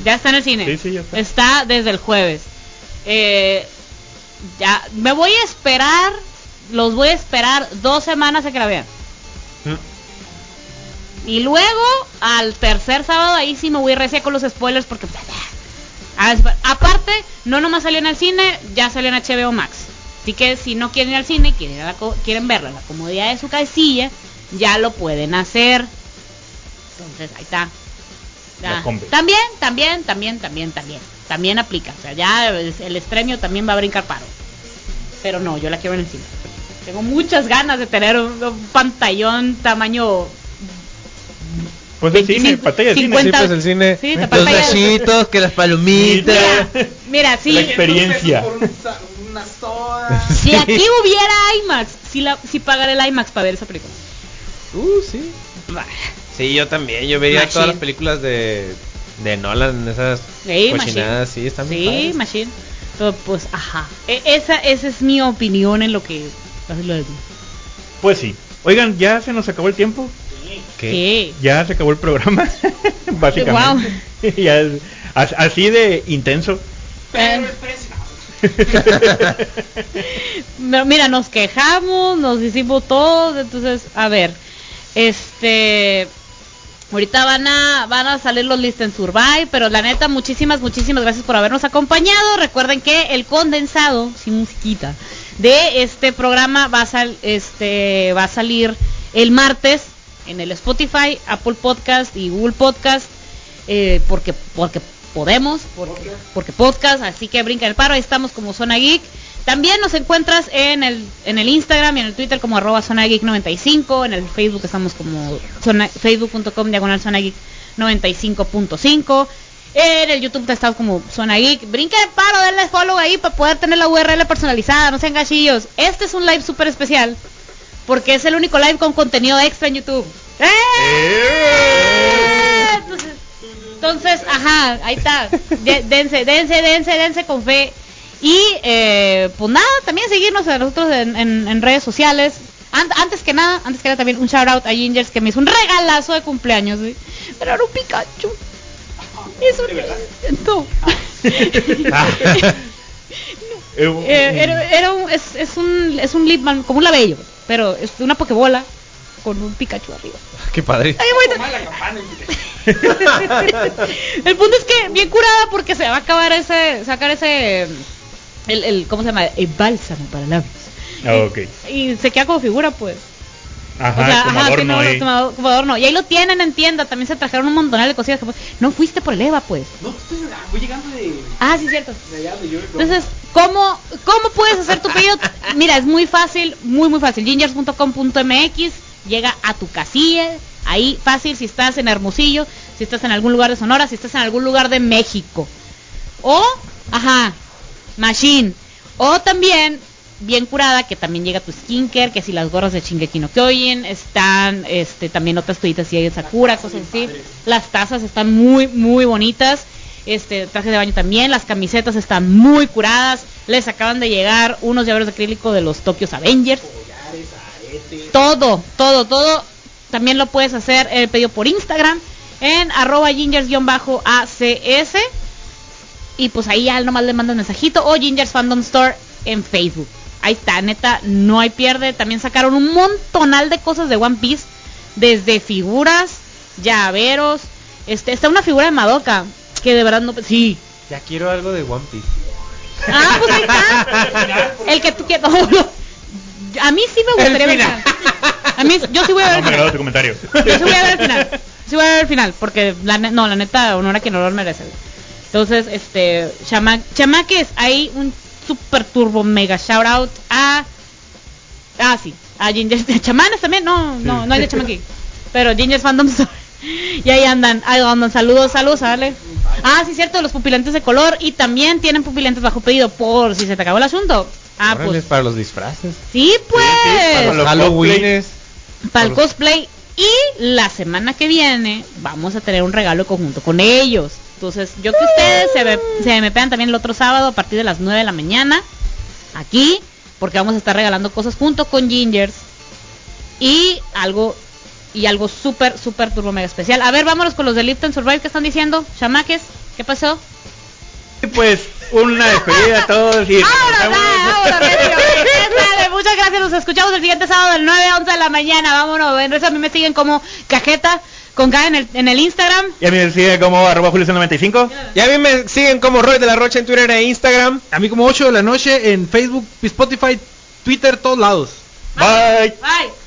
Ya está en el cine. Sí, sí, ya está. desde el jueves. Eh, ya, me voy a esperar, los voy a esperar dos semanas a que la vean. Y luego, al tercer sábado, ahí sí me voy recia con los spoilers porque... Ah, Aparte, no nomás salió en el cine, ya salió en HBO Max. Así que si no quieren ir al cine, quieren, ir a la co- quieren verla en la comodidad de su casilla, ya lo pueden hacer. Entonces, ahí está. Ya. También, también, también, también, también. También aplica. O sea, ya el, estremio también va a brincar paro. Pero no, yo la quiero en el cine. Tengo muchas ganas de tener un, un pantallón tamaño Pues el cine, 25, pantalla de cine. 50. Sí, pues el cine. Sí, los pantalla- vasitos, que las palomitas. Mira, mira, sí. La experiencia. Por un sa- una soda. Si aquí hubiera IMAX, si, la, si pagaré el IMAX para ver esa película. Uh, sí. Bah. Sí, yo también. Yo vería Machine. todas las películas de, de Nolan, esas Sí, cochinadas. Sí, están muy Sí, padres. Machine. Pero pues, ajá. E- esa, esa es mi opinión en lo que... lo de- Pues sí. Oigan, ya se nos acabó el tiempo. ¿Qué? ¿Qué? Ya se acabó el programa. Básicamente. Ya es- as- así de intenso. Pero mira, nos quejamos, nos hicimos todo, entonces, a ver, este, ahorita van a, van a salir los listos en Survive, pero la neta, muchísimas, muchísimas gracias por habernos acompañado. Recuerden que el condensado, sin musiquita, de este programa va a, sal, este, va a salir el martes en el Spotify, Apple Podcast y Google Podcast, eh, porque, porque podemos, porque, porque podcast, así que brinca el paro, ahí estamos como Zona Geek. También nos encuentras en el, en el Instagram y en el Twitter como arroba Zona Geek 95, en el Facebook estamos como facebook.com diagonal Zona Geek 95.5. En el YouTube estamos como Zona Geek. Brinca el paro, denle follow ahí para poder tener la URL personalizada, no sean gachillos. Este es un live súper especial porque es el único live con contenido extra en YouTube. ¡Eh! Entonces, entonces, ajá, ahí está. De- dense, dense, dense, dense con fe. Y eh, pues nada, también seguirnos a nosotros en, en- en redes sociales. An- antes que nada, antes que nada también un shout out a Gingers que me hizo un regalazo de cumpleaños, güey. Pero era un Pikachu. Es un no. Eh, Eh, era, era un, es, es un es un Lipman, como un labello, pero es una pokebola con un Pikachu arriba. Qué padre. Ay, el punto es que bien curada porque se va a acabar ese, sacar ese, el, el ¿cómo se llama? El bálsamo para labios. Ah, ok. Y se queda como figura, pues. Ajá, o sea, como ajá, sí, adorno no, ahí. como, ado- como adorno. Y ahí lo tienen en tienda. También se trajeron un montonal de cosillas. que, pues, no fuiste por el Eva, pues. No, estoy, voy llegando de, Ah, sí, cierto. de allá donde yo. Entonces, ¿cómo, ¿cómo puedes hacer tu pedido? Mira, es muy fácil, muy, muy fácil. Gingers.com.mx llega a tu casilla. Ahí fácil si estás en Hermosillo, si estás en algún lugar de Sonora, si estás en algún lugar de México. O, ajá, Machine. O también, bien curada, que también llega tu skincare, que si las gorras de Shingeki no Kyojin, están este, también otras toallitas así de Sakura, cosas así. Las tazas están muy, muy bonitas. Este, trajes de baño también, las camisetas están muy curadas. Les acaban de llegar unos llaveros de acrílico de los Tokios Avengers. Todo, todo, todo. También lo puedes hacer el pedido por Instagram en arroba gingers-acs. Y pues ahí ya nomás le mandas mensajito o Gingers Fandom Store en Facebook. Ahí está, neta, no hay pierde. También sacaron un montonal de cosas de One Piece. Desde figuras, llaveros. Este, está una figura de Madoka. Que de verdad no... Sí. Ya quiero algo de One Piece. Ah, pues ahí está. El que tú quieras. no, no. A mí sí me gustaría ver. A mí, yo sí voy a ver No el final. tu comentario. Yo sí voy a ver el final. Sí voy a ver el final, porque la ne- no, la neta, honor a quien honor merece. Entonces, este, chama chamaques, hay un super turbo mega shout out a Ah, sí, a Ginger chamanes también, no, no, no hay de chamaqui. Pero Ginger's Fandom. Y ahí andan, ahí andan, saludos, saludos, dale. Ah, sí, cierto, los pupilentes de color y también tienen pupilentes bajo pedido por si se te acabó el asunto. Ah, Órale, pues para los disfraces. sí, pues. para los Halloween. para el cosplay. Y la semana que viene vamos a tener un regalo conjunto con ellos. Entonces, yo que ustedes se me, se me pegan también el otro sábado a partir de las 9 de la mañana. Aquí, porque vamos a estar regalando cosas junto con Gingers. Y algo, y algo súper, súper turbo mega especial. A ver, vámonos con los de Lipton Survive que están diciendo. Chamaques, ¿qué pasó? Pues, una despedida a todos y ¡Vámonos, vámonos! Dale, Muchas gracias, nos escuchamos el siguiente sábado del 9 a 11 de la mañana. Vámonos, en eso a mí me siguen como cajeta con K en el, en el Instagram. Y a mí me sigue como arroba julio95. Y a mí me siguen como Roy de la Rocha en Twitter e Instagram. A mí como 8 de la noche en Facebook, Spotify, Twitter, todos lados. Bye. Bye.